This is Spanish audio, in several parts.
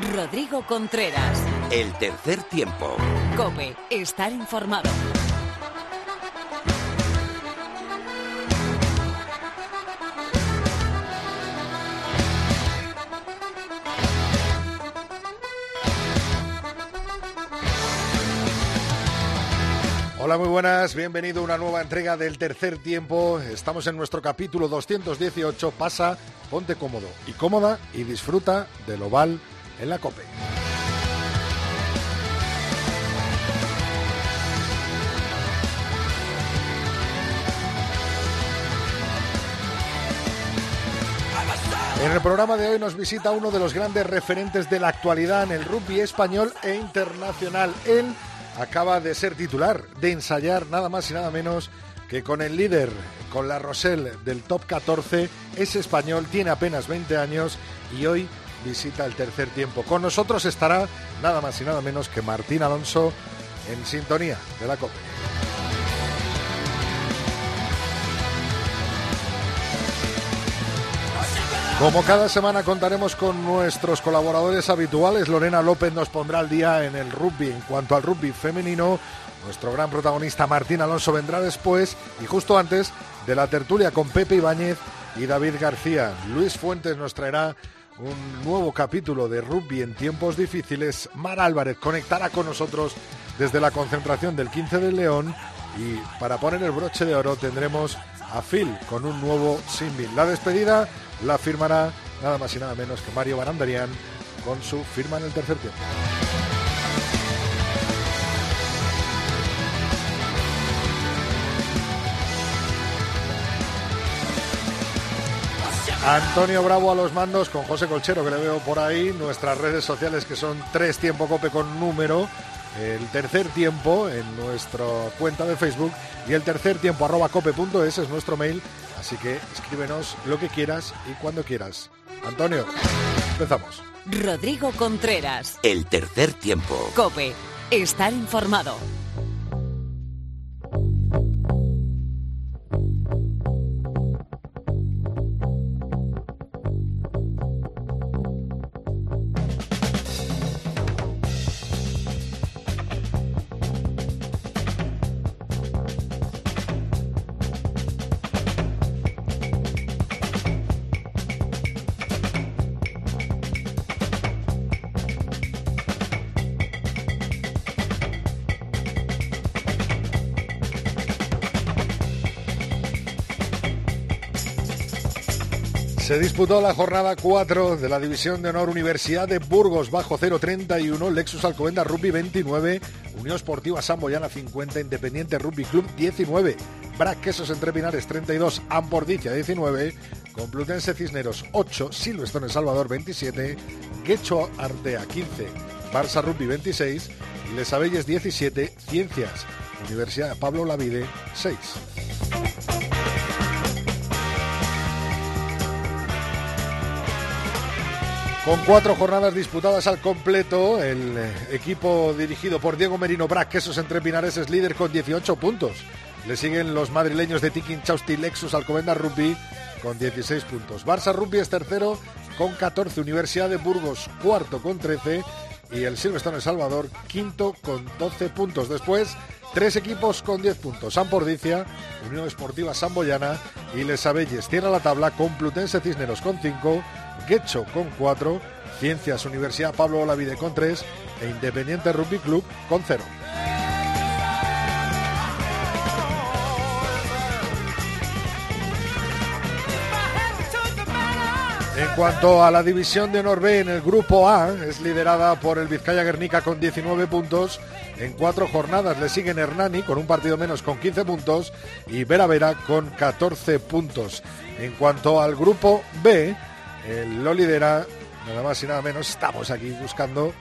Rodrigo Contreras. El tercer tiempo. Cope, estar informado. Hola, muy buenas, bienvenido a una nueva entrega del tercer tiempo. Estamos en nuestro capítulo 218. Pasa, ponte cómodo y cómoda y disfruta del oval en la COPE. En el programa de hoy nos visita uno de los grandes referentes de la actualidad en el rugby español e internacional. Él acaba de ser titular, de ensayar nada más y nada menos que con el líder, con la Rosell del top 14, es español, tiene apenas 20 años y hoy visita el tercer tiempo. Con nosotros estará nada más y nada menos que Martín Alonso en sintonía de la COPE. Como cada semana contaremos con nuestros colaboradores habituales, Lorena López nos pondrá al día en el rugby. En cuanto al rugby femenino, nuestro gran protagonista Martín Alonso vendrá después y justo antes de la tertulia con Pepe Ibáñez y David García. Luis Fuentes nos traerá un nuevo capítulo de rugby en tiempos difíciles. Mar Álvarez conectará con nosotros desde la concentración del 15 de León y para poner el broche de oro tendremos a Phil con un nuevo single. La despedida la firmará nada más y nada menos que Mario Barandarian con su firma en el tercer tiempo. Antonio Bravo a los mandos con José Colchero que le veo por ahí, nuestras redes sociales que son tres tiempo cope con número, el tercer tiempo en nuestra cuenta de Facebook y el tercer tiempo arroba cope.es es nuestro mail, así que escríbenos lo que quieras y cuando quieras. Antonio, empezamos. Rodrigo Contreras. El tercer tiempo. Cope, estar informado. Se disputó la jornada 4 de la División de Honor Universidad de Burgos bajo 031, Lexus Alcobendas Rugby 29, Unión Esportiva Samboyana 50, Independiente Rugby Club 19, Brac Quesos Entre Pinares 32, Ampordicia 19, Complutense Cisneros 8, Silvestre El Salvador 27, Guecho Artea 15, Barça Rugby 26, Les Abelles 17, Ciencias, Universidad Pablo Lavide 6. Con cuatro jornadas disputadas al completo, el equipo dirigido por Diego Merino Brac, Quesos Entre Pinares, es líder con 18 puntos. Le siguen los madrileños de Tikin Chausti Lexus Alcobendas Rugby con 16 puntos. Barça Rugby es tercero con 14. Universidad de Burgos cuarto con 13. Y el Silvestre El Salvador quinto con 12 puntos. Después, tres equipos con 10 puntos. Sampordicia, Unión Esportiva Samboyana y Les Abelles. Cierra la tabla Complutense Cisneros con 5. Guecho con 4, Ciencias Universidad Pablo Olavide con 3 e Independiente Rugby Club con 0. En cuanto a la división de honor B en el grupo A, es liderada por el Vizcaya Guernica con 19 puntos. En cuatro jornadas le siguen Hernani con un partido menos con 15 puntos y Vera Vera con 14 puntos. En cuanto al grupo B, lo lidera nada más y nada menos. Estamos aquí buscando.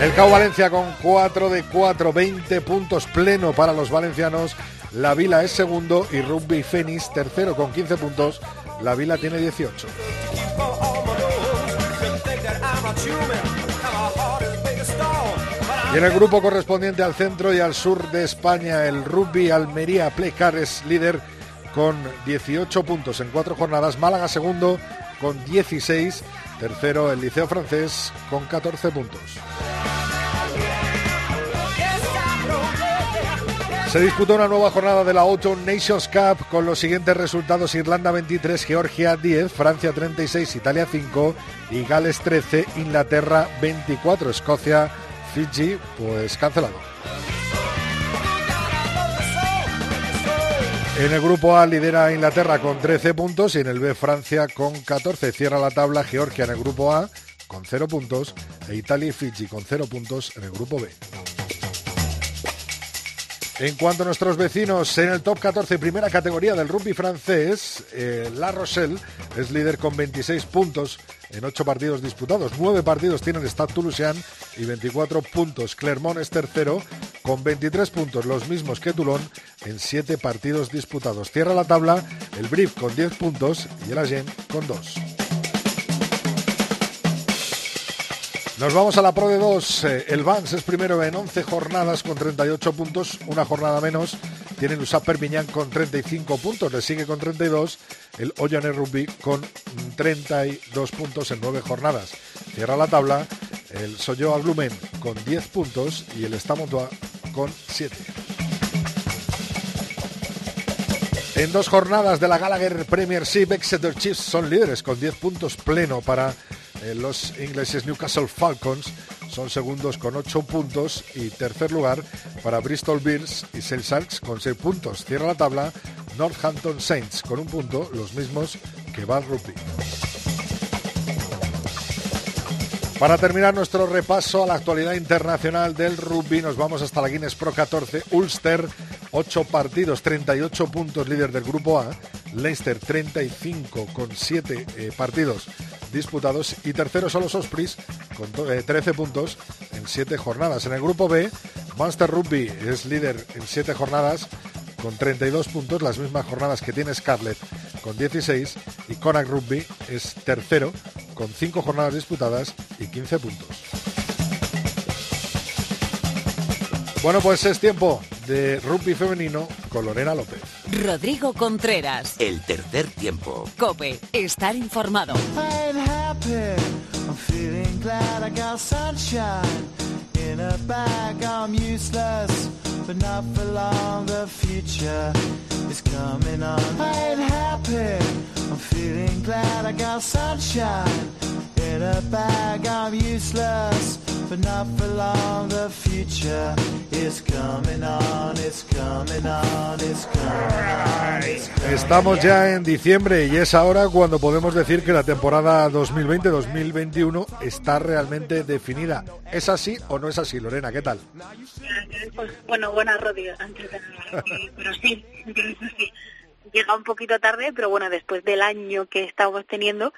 El CAO Valencia con 4 de 4, 20 puntos pleno para los valencianos. La Vila es segundo y Rugby Fénix tercero con 15 puntos. La Vila tiene 18. Y en el grupo correspondiente al centro y al sur de España, el Rugby Almería Playcar es líder con 18 puntos en cuatro jornadas, Málaga segundo con 16, tercero el Liceo francés con 14 puntos. Se disputó una nueva jornada de la Autumn Nations Cup con los siguientes resultados: Irlanda 23, Georgia 10, Francia 36, Italia 5 y Gales 13, Inglaterra 24, Escocia, Fiji, pues cancelado. En el grupo A lidera Inglaterra con 13 puntos y en el B Francia con 14. Cierra la tabla Georgia en el grupo A con 0 puntos e Italia y Fiji con 0 puntos en el grupo B. En cuanto a nuestros vecinos, en el top 14, primera categoría del rugby francés, eh, La Rochelle es líder con 26 puntos en 8 partidos disputados. 9 partidos tiene el Stade Toulousain y 24 puntos. Clermont es tercero con 23 puntos, los mismos que Toulon en 7 partidos disputados. Cierra la tabla el Brief con 10 puntos y el Agen con 2. Nos vamos a la Pro de 2. Eh, el Vans es primero en 11 jornadas con 38 puntos, una jornada menos. Tiene el USAP Perpiñán con 35 puntos, le sigue con 32 el Ollane Rugby con 32 puntos en 9 jornadas. Cierra la tabla el Soyo Aglumen con 10 puntos y el Estamontoa con 7. En dos jornadas de la Gallagher Premiership, Exeter Chiefs son líderes con 10 puntos pleno para eh, los ingleses Newcastle Falcons son segundos con 8 puntos y tercer lugar para Bristol Bears y Sharks con 6 puntos. Cierra la tabla Northampton Saints con un punto, los mismos que Bath Rugby. Para terminar nuestro repaso a la actualidad internacional del rugby, nos vamos hasta la Guinness Pro 14. Ulster, 8 partidos, 38 puntos, líder del grupo A. Leicester, 35 con 7 eh, partidos, disputados y tercero son los Ospreys con 13 eh, puntos en 7 jornadas. En el grupo B, Monster Rugby es líder en 7 jornadas con 32 puntos, las mismas jornadas que tiene Scarlett con 16 y Connacht Rugby es tercero con 5 jornadas disputadas y 15 puntos. Bueno, pues es tiempo de rugby femenino con Lorena López. Rodrigo Contreras. El tercer tiempo. Cope, estar informado. I'm happy. I'm feeling glad I got sunshine in a bag. I'm useless, but not for long. The future is coming on. Coming on, it's coming on, it's coming. Estamos ya en diciembre y es ahora cuando podemos decir que la temporada 2020-2021 está realmente definida. ¿Es así o no es así, Lorena? ¿Qué tal? Pues, bueno, buenas rodillas antes de pero sí, sí. Llega un poquito tarde, pero bueno, después del año que estamos teniendo,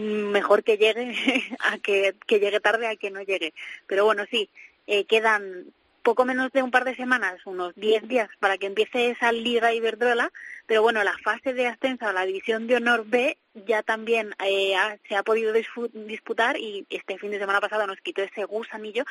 mejor que llegue a que, llegue tarde a que no llegue. Pero bueno, sí, eh, quedan poco menos de un par de semanas, unos 10 días, para que empiece esa Liga Iberdrola, pero bueno, la fase de ascenso a la División de Honor B ya también eh, se ha podido disputar y este fin de semana pasado nos quitó ese gusanillo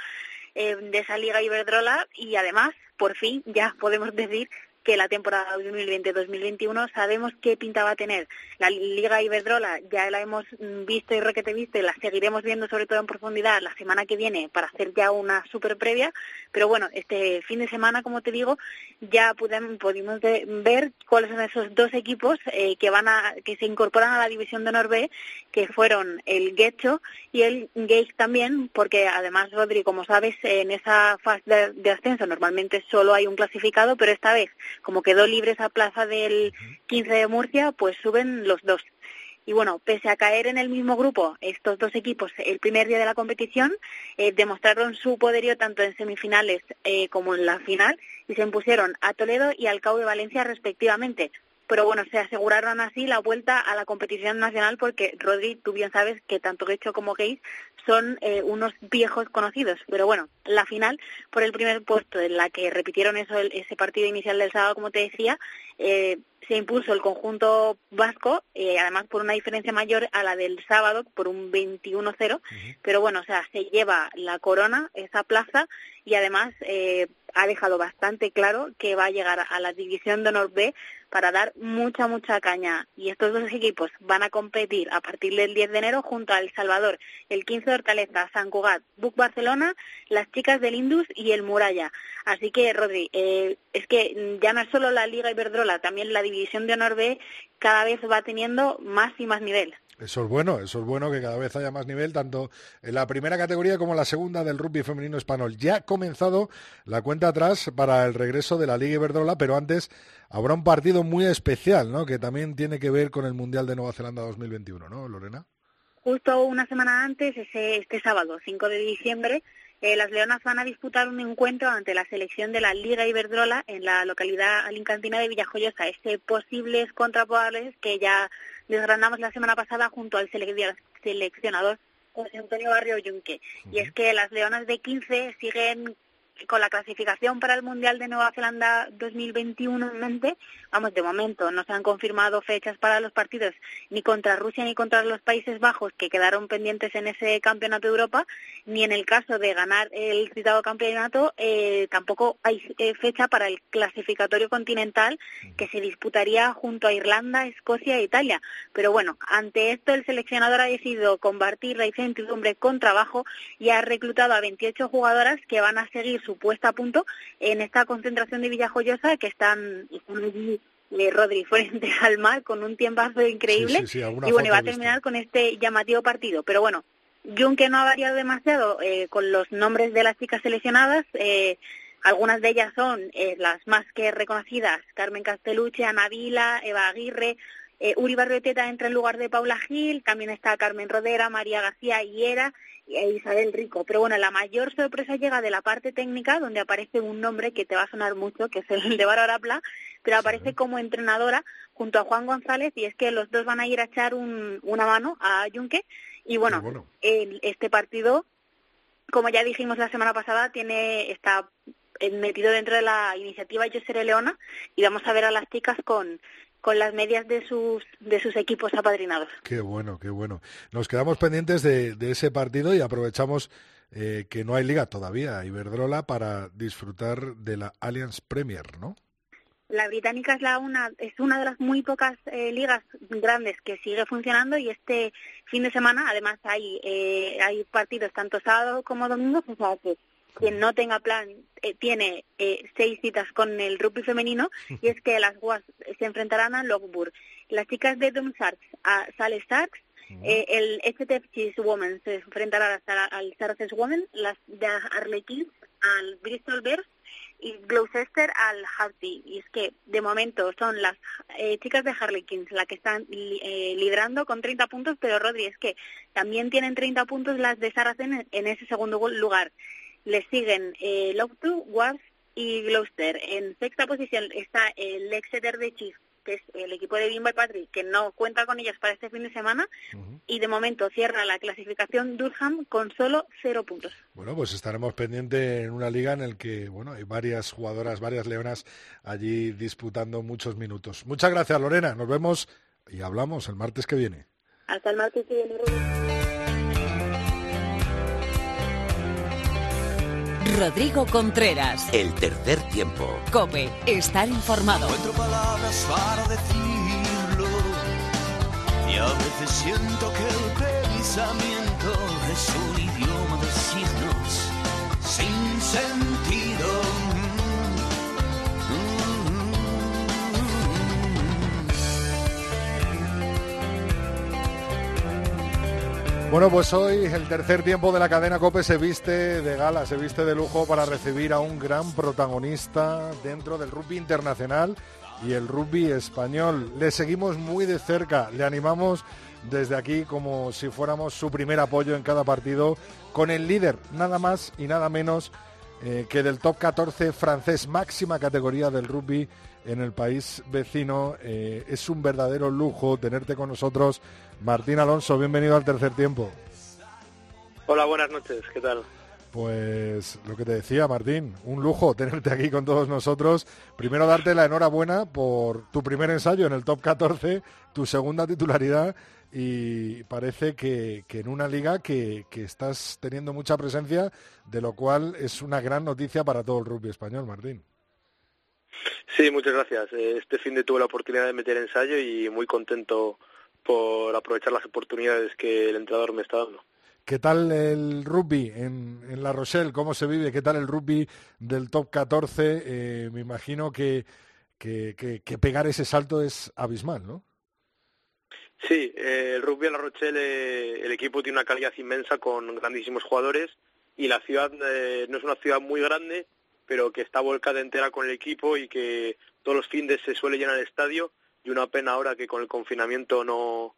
eh, de esa Liga Iberdrola y además, por fin, ya podemos decir que la temporada 2020-2021 sabemos qué pinta va a tener. La Liga Iberdrola ya la hemos visto y requete visto y la seguiremos viendo sobre todo en profundidad la semana que viene para hacer ya una super previa, pero bueno, este fin de semana, como te digo, ya pudimos, ver cuáles son esos dos equipos eh, que van a que se incorporan a la división de Norbe, que fueron el Getcho y el Gage también, porque además, Rodri, como sabes, en esa fase de ascenso normalmente solo hay un clasificado, pero esta vez como quedó libre esa plaza del 15 de Murcia, pues suben los dos. Y bueno, pese a caer en el mismo grupo, estos dos equipos el primer día de la competición eh, demostraron su poderío tanto en semifinales eh, como en la final y se impusieron a Toledo y al Cabo de Valencia respectivamente pero bueno, se aseguraron así la vuelta a la competición nacional porque, Rodri, tú bien sabes que tanto Gecho como Gates son eh, unos viejos conocidos, pero bueno, la final por el primer puesto en la que repitieron eso ese partido inicial del sábado, como te decía, eh, se impuso el conjunto vasco, eh, además por una diferencia mayor a la del sábado, por un 21-0, pero bueno, o sea, se lleva la corona, esa plaza, y además ha dejado bastante claro que va a llegar a la división de honor B para dar mucha, mucha caña. Y estos dos equipos van a competir a partir del 10 de enero junto a El Salvador, el 15 de Hortaleza, San Cugat, Buc Barcelona, las chicas del Indus y el Muralla. Así que, Rodri, eh, es que ya no es solo la Liga Iberdrola, también la división de honor B cada vez va teniendo más y más nivel. Eso es bueno, eso es bueno que cada vez haya más nivel, tanto en la primera categoría como en la segunda del rugby femenino español. Ya ha comenzado la cuenta atrás para el regreso de la Liga Iberdrola, pero antes habrá un partido muy especial, ¿no? Que también tiene que ver con el Mundial de Nueva Zelanda 2021, ¿no, Lorena? Justo una semana antes, ese, este sábado, 5 de diciembre, eh, las Leonas van a disputar un encuentro ante la selección de la Liga Iberdrola en la localidad alincantina de Villajoyosa. Este posibles contrapoables que ya desgranamos la semana pasada junto al seleccionador José Antonio Barrio Yunque. Y es que las Leonas de 15 siguen con la clasificación para el Mundial de Nueva Zelanda 2021 en mente, vamos, de momento no se han confirmado fechas para los partidos ni contra Rusia ni contra los Países Bajos que quedaron pendientes en ese campeonato de Europa, ni en el caso de ganar el citado campeonato, eh, tampoco hay eh, fecha para el clasificatorio continental que se disputaría junto a Irlanda, Escocia e Italia. Pero bueno, ante esto el seleccionador ha decidido combatir la incertidumbre con trabajo y ha reclutado a 28 jugadoras que van a seguir su puesta a punto en esta concentración de Villajoyosa que están, están eh, Rodri frente al mar con un tiempazo increíble y bueno, va a terminar con este llamativo partido. Pero bueno, Junque no ha variado demasiado eh, con los nombres de las chicas seleccionadas. Eh, algunas de ellas son eh, las más que reconocidas, Carmen Casteluche, Ana Vila, Eva Aguirre, eh, Uri Barrioteta entra en lugar de Paula Gil, también está Carmen Rodera, María García Hiera e Isabel Rico. Pero bueno, la mayor sorpresa llega de la parte técnica, donde aparece un nombre que te va a sonar mucho, que es el de Bárbara Pla, pero aparece como entrenadora junto a Juan González y es que los dos van a ir a echar una mano a Junque. Y bueno, este partido, como ya dijimos la semana pasada, tiene está metido dentro de la iniciativa Yo Seré Leona y vamos a ver a las chicas con con las medias de sus de sus equipos apadrinados. Qué bueno, qué bueno. Nos quedamos pendientes de, ese partido y aprovechamos eh, que no hay liga todavía, Iberdrola, para disfrutar de la Allianz Premier, ¿no? La británica es la una es una de las muy pocas eh, ligas grandes que sigue funcionando y este fin de semana además hay eh, hay partidos tanto sábado como domingo, o sea que quien no tenga plan eh, tiene eh, seis citas con el rugby femenino y es que las guas se enfrentarán a Lockburg. Las chicas de Doom Sharks a Sale Sharks, eh, el STF Women se enfrentará al Saracens Women, las de Arlequins al Bristol Bears y Gloucester al Harty. Y es que de momento son las chicas de Harlequins las que están liderando con 30 puntos, pero Rodri es que también tienen 30 puntos las de Saracens en ese segundo lugar. Le siguen eh, Loughborough, Wars y Gloucester. En sexta posición está el Exeter de Chief, que es el equipo de Bimba y Patrick, que no cuenta con ellas para este fin de semana. Y de momento cierra la clasificación Durham con solo cero puntos. Bueno, pues estaremos pendientes en una liga en la que bueno, hay varias jugadoras, varias leonas allí disputando muchos minutos. Muchas gracias, Lorena. Nos vemos y hablamos el martes que viene. Hasta el martes que viene. Rodrigo Contreras. El tercer tiempo. Cope, estar informado. Encuentro palabras para decirlo. Y a veces siento que el pensamiento es un idioma de signos sin sentido. Bueno, pues hoy el tercer tiempo de la cadena Cope se viste de gala, se viste de lujo para recibir a un gran protagonista dentro del rugby internacional y el rugby español. Le seguimos muy de cerca, le animamos desde aquí como si fuéramos su primer apoyo en cada partido con el líder, nada más y nada menos eh, que del top 14 francés, máxima categoría del rugby en el país vecino. Eh, es un verdadero lujo tenerte con nosotros. Martín Alonso, bienvenido al tercer tiempo. Hola, buenas noches, ¿qué tal? Pues lo que te decía, Martín, un lujo tenerte aquí con todos nosotros. Primero darte la enhorabuena por tu primer ensayo en el top 14, tu segunda titularidad y parece que, que en una liga que, que, estás teniendo mucha presencia, de lo cual es una gran noticia para todo el rugby español, Martín. Sí, muchas gracias. Este fin de tuve la oportunidad de meter ensayo y muy contento por aprovechar las oportunidades que el entrenador me está dando. ¿Qué tal el rugby en, en, La Rochelle? ¿Cómo se vive? ¿Qué tal el rugby del top 14? Eh, me imagino que, que, que, que, pegar ese salto es abismal, ¿no? Sí, eh, el rugby en La Rochelle, eh, el equipo tiene una calidad inmensa con grandísimos jugadores y la ciudad eh, no es una ciudad muy grande, pero que está volcada entera con el equipo y que todos los fines se suele llenar el estadio y una pena ahora que con el confinamiento no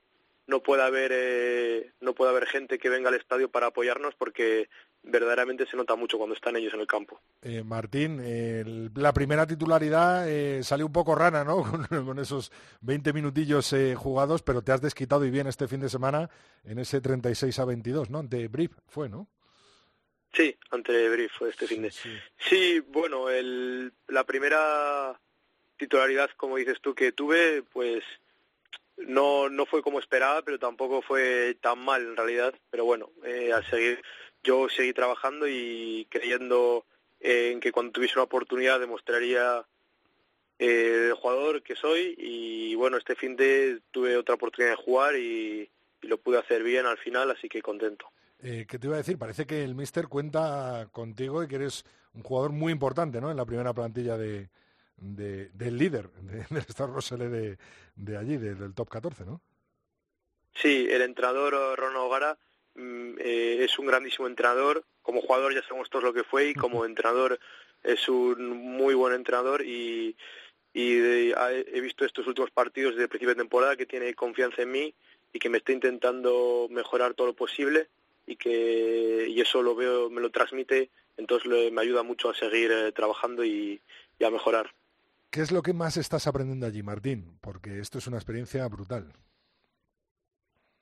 no pueda haber eh, no puede haber gente que venga al estadio para apoyarnos porque verdaderamente se nota mucho cuando están ellos en el campo. Eh, Martín, eh, la primera titularidad eh, salió un poco rana, ¿no? Con, con esos 20 minutillos eh, jugados, pero te has desquitado y bien este fin de semana en ese 36 a 22, ¿no? Ante Brief fue, ¿no? Sí, ante Brief fue este fin de. Sí, sí bueno, el, la primera titularidad, como dices tú, que tuve, pues no no fue como esperaba, pero tampoco fue tan mal en realidad. Pero bueno, eh, seguir yo seguí trabajando y creyendo en que cuando tuviese una oportunidad demostraría eh, el jugador que soy y bueno, este fin de tuve otra oportunidad de jugar y, y lo pude hacer bien al final, así que contento. Eh, ¿Qué te iba a decir? Parece que el Mister cuenta contigo y que eres un jugador muy importante ¿no? en la primera plantilla de, de, del líder de, del Star Roselle de, de allí, de, del top 14, ¿no? Sí, el entrenador Ronald Gara eh, es un grandísimo entrenador. Como jugador ya sabemos todos lo que fue y como entrenador es un muy buen entrenador y, y de, he visto estos últimos partidos desde el principio de temporada que tiene confianza en mí y que me está intentando mejorar todo lo posible y que y eso lo veo, me lo transmite, entonces le, me ayuda mucho a seguir eh, trabajando y, y a mejorar. ¿Qué es lo que más estás aprendiendo allí, Martín? Porque esto es una experiencia brutal.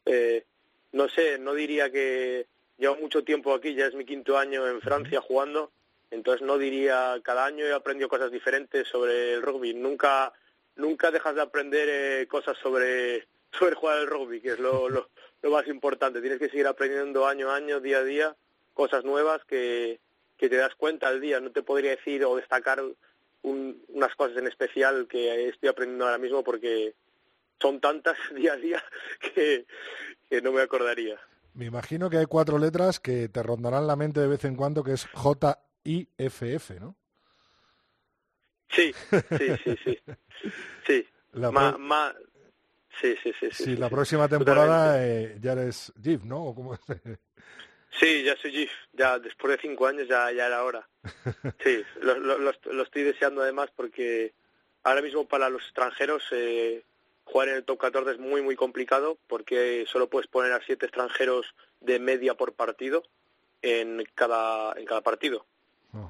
Eh, no sé, no diría que llevo mucho tiempo aquí, ya es mi quinto año en Francia jugando, entonces no diría, cada año he aprendido cosas diferentes sobre el rugby, nunca nunca dejas de aprender eh, cosas sobre, sobre jugar el rugby, que es lo, lo, lo, más importante, tienes que seguir aprendiendo año a año, día a día, cosas nuevas que, que te das cuenta al día, no te podría decir o destacar un, unas cosas en especial que estoy aprendiendo ahora mismo porque son tantas día a día que, que no me acordaría. Me imagino que hay cuatro letras que te rondarán la mente de vez en cuando, que es J-I-F-F, ¿no? Sí, sí, sí, sí. Sí, La ma, sí, sí, sí, sí, Sí, sí, la próxima temporada eh, ya eres Jeep, ¿no? ¿O cómo es? Sí, ya soy GIF, ya después de cinco años ya, ya era hora. Sí, lo, lo, lo, lo estoy deseando además porque ahora mismo para los extranjeros eh, jugar en el top 14 es muy muy complicado porque solo puedes poner a siete extranjeros de media por partido en cada en cada partido.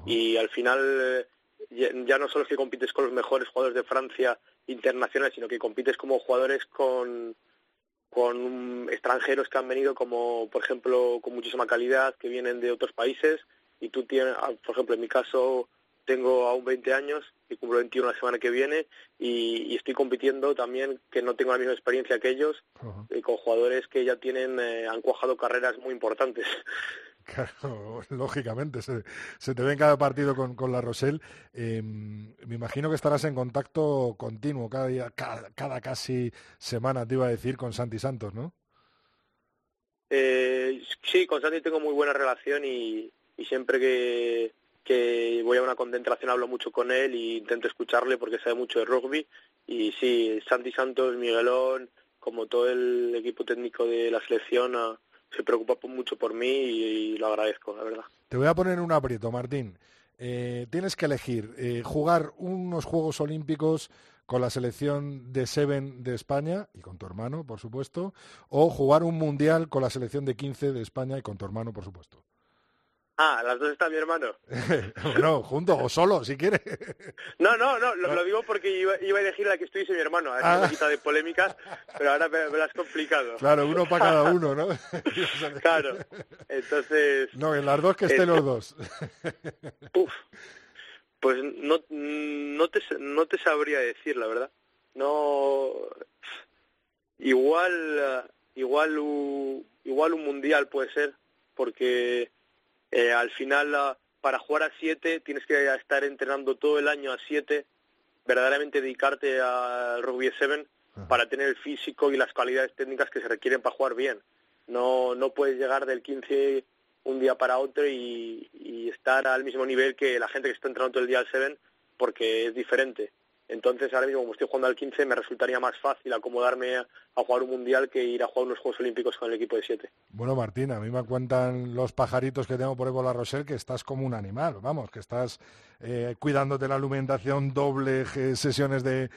Y al final eh, ya, ya no solo es que compites con los mejores jugadores de Francia internacionales sino que compites como jugadores con con um, extranjeros que han venido como por ejemplo con muchísima calidad que vienen de otros países y tú tienes ah, por ejemplo en mi caso tengo aún 20 años y cumplo 21 la semana que viene y, y estoy compitiendo también que no tengo la misma experiencia que ellos Ujú. eh, con jugadores que ya tienen eh, han cuajado carreras muy importantes Claro, lógicamente, se, te ve en cada partido con, con la Rosell. Eh, me imagino que estarás en contacto continuo cada día, cada, cada casi semana, te iba a decir, con Santi Santos, ¿no? Eh, sí, con Santi tengo muy buena relación y, y siempre que, que voy a una concentración hablo mucho con él e intento escucharle porque sabe mucho de rugby. Y sí, Santi Santos, Miguelón, como todo el equipo técnico de la selección, ah, se preocupa mucho por mí y, y lo agradezco, la verdad. Te voy a poner un aprieto, Martín. Eh, tienes que elegir eh, jugar unos Juegos Olímpicos con la selección de Seven de España y con tu hermano, por supuesto, o jugar un Mundial con la selección de 15 de España y con tu hermano, por supuesto. Ah, las dos está mi hermano. bueno, junto o solo, si quieres. No, no, no, lo, lo digo porque iba, iba a elegir la que estuviese mi hermano, a ver Ah. quita de polémicas, pero ahora me, me lo has complicado. Claro, uno para cada uno, ¿no? Claro, entonces, No, en las dos que estén Eh, los dos. Uf, pues no, no, te, no te sabría decir, la verdad. No. Igual. eh, igual igual un mundial puede ser, porque eh, al final la, para jugar a siete tienes que estar entrenando todo el año a siete, verdaderamente dedicarte al rugby 7 para tener el físico y las cualidades técnicas que se requieren para jugar bien. No, no puedes llegar del 15 un día para otro y, estar al mismo nivel que la gente que está entrenando todo el día al 7 porque es diferente. Entonces, ahora mismo, como estoy jugando al 15, me resultaría más fácil acomodarme a, jugar un mundial que ir a jugar unos Juegos Olímpicos con el equipo de 7. Bueno, Martín, a mí me cuentan los pajaritos que tengo por ahí por la Rosel que estás como un animal, vamos, que estás eh, cuidándote la alimentación, doble sesiones de,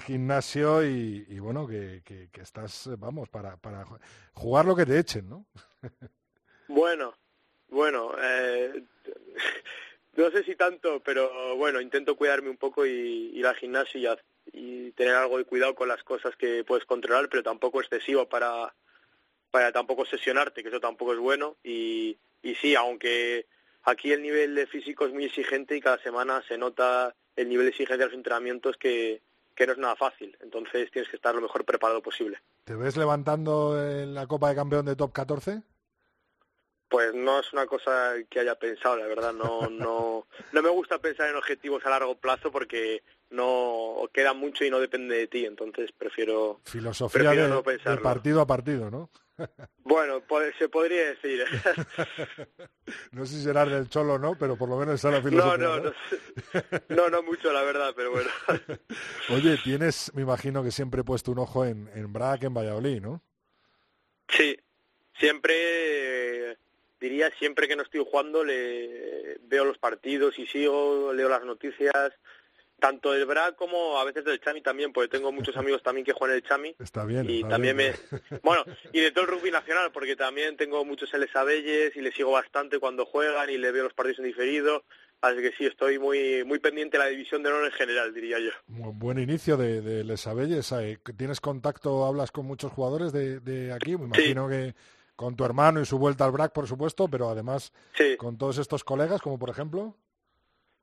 gimnasio y, bueno, que, estás, vamos, para, para jugar lo que te echen, ¿no? bueno, bueno, eh, no sé si tanto, pero bueno, intento cuidarme un poco y ir al gimnasio y, tener algo de cuidado con las cosas que puedes controlar, pero tampoco excesivo para, para tampoco sesionarte, que eso tampoco es bueno. Y, y sí, aunque aquí el nivel de físico es muy exigente y cada semana se nota el nivel de exigencia de los entrenamientos que, que no es nada fácil. Entonces tienes que estar lo mejor preparado posible. ¿Te ves levantando en la Copa de Campeón de Top 14? Pues no es una cosa que haya pensado, la verdad. No, no, no me gusta pensar en objetivos a largo plazo porque no queda mucho y no depende de ti. Entonces prefiero filosofía de, no partido a partido, ¿no? Bueno, se podría decir. no sé si será del cholo no, pero por lo menos esa la filosofía. No, no, no, no, mucho la verdad, pero bueno. Oye, tienes, me imagino que siempre he puesto un ojo en, en Brac, en Valladolid, ¿no? Sí, siempre diría siempre que no estoy jugando le veo los partidos y sigo, leo las noticias, tanto del BRA como a veces del Chami también, porque tengo muchos amigos también que juegan el Chami. Está bien. Y también me... Bueno, y de todo el rugby nacional, porque también tengo muchos Les Abelles y le sigo bastante cuando juegan y le veo los partidos en diferido. Así que sí, estoy muy muy pendiente de la división de honor en general, diría yo. Buen inicio de, de Les Abelles. Eh, ¿Tienes contacto, hablas con muchos jugadores de, de aquí? Me imagino que con tu hermano y su vuelta al BRAC, por supuesto, pero además con todos estos colegas, como por ejemplo.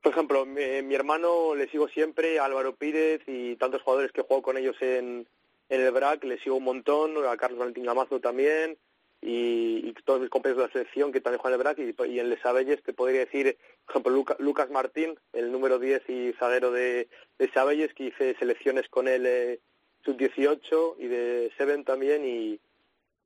Por ejemplo, mi, hermano le sigo siempre, Álvaro Pírez y tantos jugadores que juego con ellos en, el BRAC, le sigo un montón, a Carlos Valentín Gamazo también, y, todos mis compañeros de la selección que también juegan en el BRAC, y, en Les Abelles te podría decir, por ejemplo, Lucas Martín, el número 10 y zaguero de Les Abelles, que hice selecciones con él eh, sub-18 y de Seven también, y,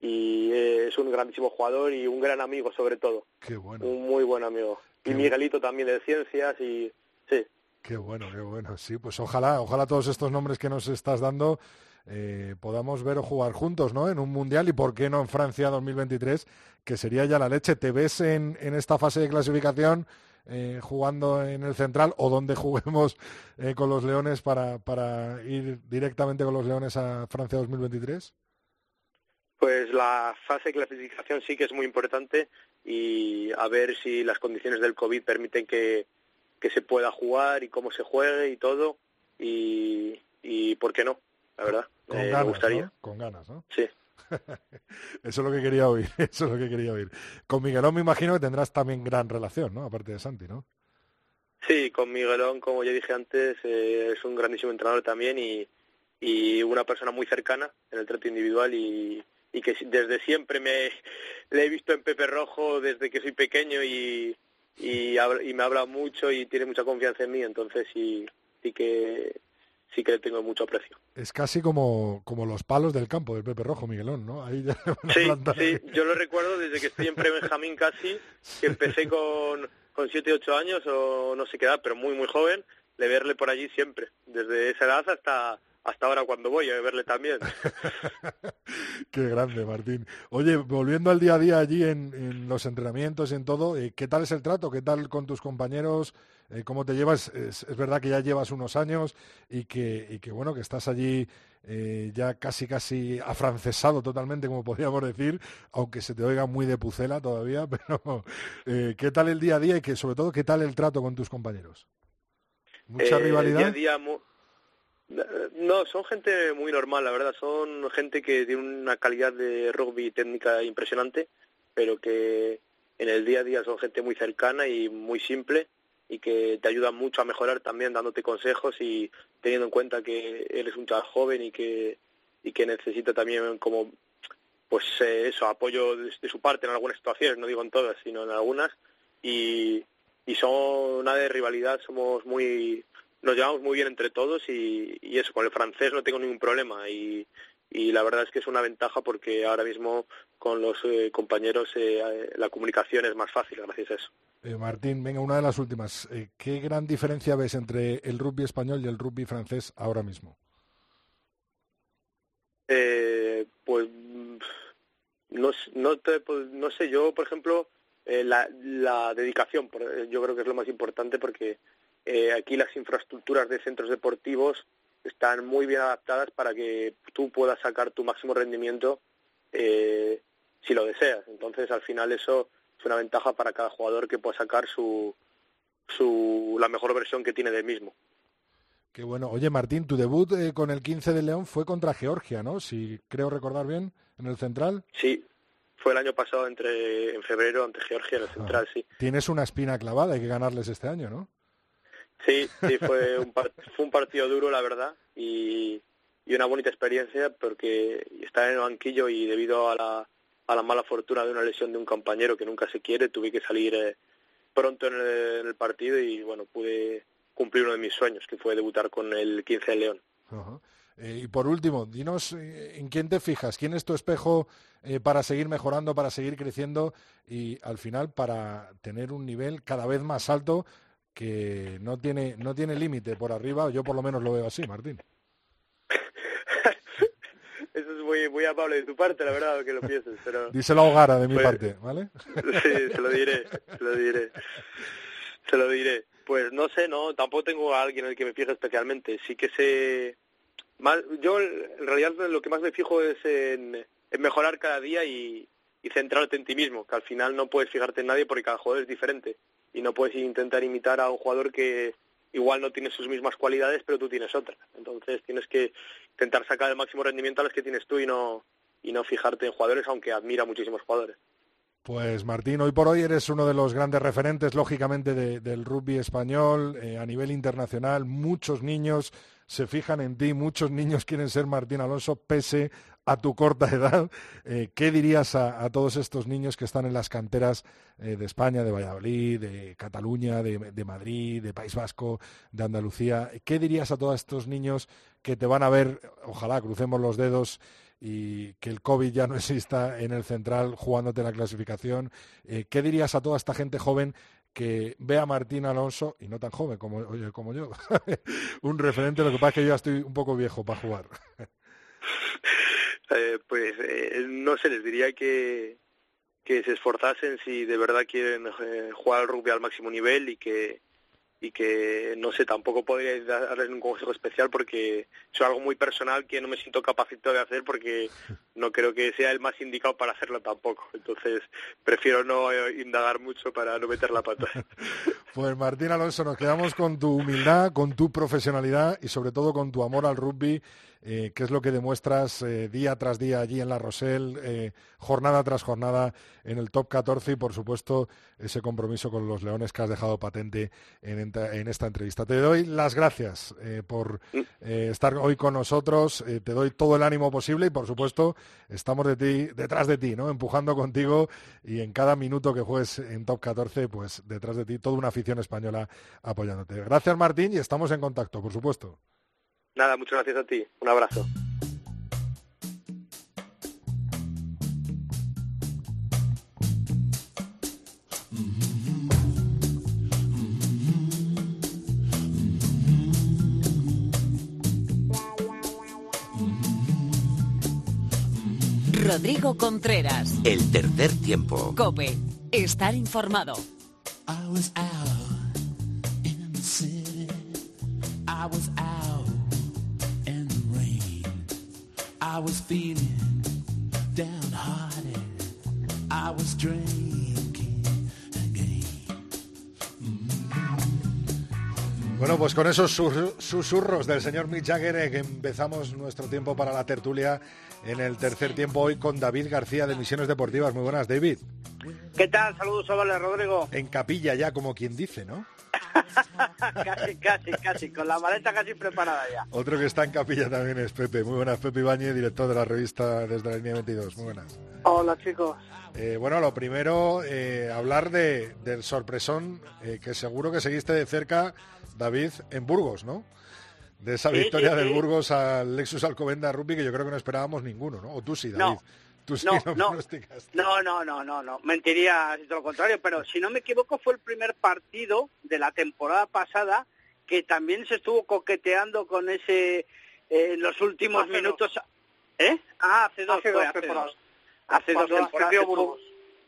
y es un grandísimo jugador y un gran amigo sobre todo. Qué bueno. Un muy buen amigo. y Miguelito también de ciencias y sí. Qué bueno, qué bueno. Sí, pues ojalá, ojalá todos estos nombres que nos estás dando eh, podamos ver o jugar juntos, ¿no? En un mundial y por qué no en Francia 2023, que sería ya la leche. ¿Te ves en, en esta fase de clasificación eh, jugando en el central o donde juguemos eh, con los Leones para, para ir directamente con los Leones a Francia 2023? Pues la fase de clasificación sí que es muy importante y a ver si las condiciones del COVID permiten que, se pueda jugar y cómo se juegue y todo y, y ¿por qué no? La verdad, Con ganas, me gustaría. Con ganas, ¿no? Sí. eso es lo que quería oír, eso es lo que quería oír. Con Miguelón me imagino que tendrás también gran relación, ¿no? Aparte de Santi, ¿no? Sí, con Miguelón, como ya dije antes, eh, es un grandísimo entrenador también y, y una persona muy cercana en el trato individual y, y que desde siempre me le he visto en Pepe Rojo desde que soy pequeño y, y, y me habla mucho y tiene mucha confianza en mí, entonces sí, sí que sí que le tengo mucho aprecio. Es casi como, como los palos del campo del Pepe Rojo, Miguelón, ¿no? Ahí sí, sí, yo lo recuerdo desde que estoy en Benjamín casi, que empecé con, con 7, 8 años o no sé qué edad, pero muy, muy joven, de verle por allí siempre, desde esa edad hasta hasta ahora cuando voy a verle también. Qué grande, Martín. Oye, volviendo al día a día allí en, los entrenamientos y en todo, eh, ¿qué tal es el trato? ¿Qué tal con tus compañeros? Eh, ¿Cómo te llevas? Es, verdad que ya llevas unos años y que, y que bueno, que estás allí eh, ya casi, casi afrancesado totalmente, como podríamos decir, aunque se te oiga muy de pucela todavía, pero ¿qué tal el día a día y que sobre todo qué tal el trato con tus compañeros? ¿Mucha rivalidad? día no, son gente muy normal, la verdad. Son gente que tiene una calidad de rugby técnica impresionante, pero que en el día a día son gente muy cercana y muy simple y que te ayudan mucho a mejorar también dándote consejos y teniendo en cuenta que eres un chaval joven y que y que necesita también como pues eh, eso, apoyo de, su parte en algunas situaciones, no digo en todas, sino en algunas, y, y son nada de rivalidad, somos muy, nos llevamos muy bien entre todos y, y eso, con el francés no tengo ningún problema y, y la verdad es que es una ventaja porque ahora mismo con los eh, compañeros eh, la comunicación es más fácil gracias a eso. Eh, Martín, venga, una de las últimas. ¿Qué gran diferencia ves entre el rugby español y el rugby francés ahora mismo? pues no, no, te, pues, no sé, yo por ejemplo, la, la dedicación, yo creo que es lo más importante porque aquí las infraestructuras de centros deportivos están muy bien adaptadas para que tú puedas sacar tu máximo rendimiento eh, si lo deseas. Entonces, al final eso es una ventaja para cada jugador que pueda sacar su, su la mejor versión que tiene del mismo. Qué bueno. Oye, Martín, tu debut eh, con el 15 de León fue contra Georgia, ¿no? Si creo recordar bien, en el Central. Sí, fue el año pasado entre en febrero ante Georgia en el Central, sí. Tienes una espina clavada, hay que ganarles este año, ¿no? Sí, sí, fue un, fue un partido duro, la verdad, y, y una bonita experiencia porque estar en el banquillo y debido a la, mala fortuna de una lesión de un compañero que nunca se quiere, tuve que salir eh, pronto en el, partido y bueno, pude cumplir uno de mis sueños, que fue debutar con el 15 de León. Eh, y por último, dinos eh, en quién te fijas, quién es tu espejo para seguir mejorando, para seguir creciendo y al final para tener un nivel cada vez más alto que no tiene, no tiene límite por arriba, yo por lo menos lo veo así, Martín. Eso es muy, muy amable de tu parte, la verdad, que lo pienses, pero... Díselo a Hogara de mi pues, parte, ¿vale? Sí, se lo diré, se lo diré. Se lo diré. Pues no sé, no, tampoco tengo a alguien en el que me fije especialmente. Sí que sé... Más, yo en realidad lo que más me fijo es en, en mejorar cada día y, y centrarte en ti mismo, que al final no puedes fijarte en nadie porque cada jugador es diferente y no puedes intentar imitar a un jugador que igual no tiene sus mismas cualidades, pero tú tienes otras. Entonces tienes que intentar sacar el máximo rendimiento a las que tienes tú y no, y no fijarte en jugadores, aunque admira muchísimos jugadores. Pues Martín, hoy por hoy eres uno de los grandes referentes, lógicamente, del rugby español eh, a nivel internacional. Muchos niños se fijan en ti, muchos niños quieren ser Martín Alonso, pese a tu corta edad. Eh, ¿Qué dirías a, todos estos niños que están en las canteras eh, de España, de Valladolid, de Cataluña, de, Madrid, de País Vasco, de Andalucía? ¿Qué dirías a todos estos niños que te van a ver, ojalá crucemos los dedos, y que el COVID ya no exista en el central jugándote la clasificación? Eh, ¿Qué dirías a toda esta gente joven que ve a Martín Alonso, y no tan joven como, como yo, un referente, lo que pasa es que yo ya estoy un poco viejo para jugar. Eh, pues eh, no sé, les diría que, que se esforzasen si de verdad quieren eh, jugar al rugby al máximo nivel y que y que no sé, tampoco podría darles un consejo especial porque es algo muy personal que no me siento capacitado de hacer porque no creo que sea el más indicado para hacerlo tampoco. Entonces, prefiero no indagar mucho para no meter la pata. Pues Martín Alonso, nos quedamos con tu humildad, con tu profesionalidad y sobre todo con tu amor al rugby eh, qué es lo que demuestras eh, día tras día allí en La Roselle, eh, jornada tras jornada en el top 14 y, por supuesto, ese compromiso con los Leones que has dejado patente en, esta entrevista. Te doy las gracias por estar hoy con nosotros, te doy todo el ánimo posible y, por supuesto, estamos detrás de ti, ¿no? empujando contigo y en cada minuto que juegues en top 14, pues detrás de ti toda una afición española apoyándote. Gracias, Martín, y estamos en contacto, por supuesto. Nada, muchas gracias a ti. Un abrazo. Rodrigo Contreras. El tercer tiempo. Cope. Estar informado. Bueno, pues con esos susurros del señor Mick Jagger eh, que empezamos nuestro tiempo para la tertulia en el tercer tiempo hoy con David García de Misiones Deportivas. Muy buenas, David. ¿Qué tal? Saludos, vale, Rodrigo. En capilla ya, como quien dice, ¿no? casi, casi, casi, con la maleta casi preparada ya. Otro que está en capilla también es Pepe. Muy buenas, Pepe Ibañez, director de la revista Desde la Línea 22. Muy buenas. Hola, chicos. Eh, bueno, lo primero, eh, hablar de, del sorpresón eh, que seguro que seguiste de cerca, David, en Burgos, ¿no? De esa Sí, victoria sí, del sí. Burgos al Lexus Alcobenda Rugby, que yo creo que no esperábamos ninguno, ¿no? O tú sí, David. No, Tú sí no, no. No, no, no, no, no. Mentiría si lo contrario, pero si no me equivoco fue el primer partido de la temporada pasada que también se estuvo coqueteando con ese eh, los últimos Hace dos. minutos. ¿Eh? Ah, hace dos, Hace fue, dos hace temporadas. dos. Hace dos temporadas. estuvo- Burgos.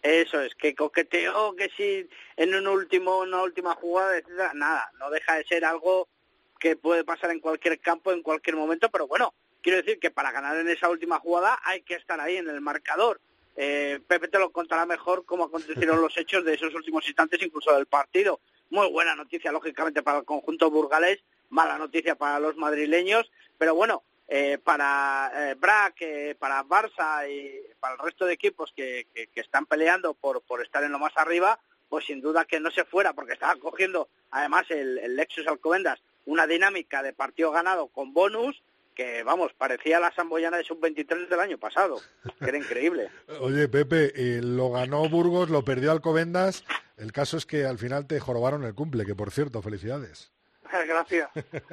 Eso es, que coqueteó, que si en un último, una última jugada, etcétera, nada, no deja de ser algo que puede pasar en cualquier campo, en cualquier momento, pero bueno, quiero decir que para ganar en esa última jugada hay que estar ahí en el marcador. Eh, Pepe te lo contará mejor cómo acontecieron los hechos de esos últimos instantes, incluso del partido. Muy buena noticia, lógicamente, para el conjunto burgalés, mala noticia para los madrileños, pero bueno, eh, para eh, Brac, eh, para Barça y para el resto de equipos que, que- que están peleando por, por estar en lo más arriba, pues sin duda que no se fuera, porque estaba cogiendo además el, el Lexus Alcobendas una dinámica de partido ganado con bonus que, vamos, parecía la Samboyana de sub-23 del año pasado, que era increíble. Oye, Pepe, eh, lo ganó Burgos, lo perdió Alcobendas. El caso es que al final te jorobaron el cumple, que por cierto, felicidades. Gracias.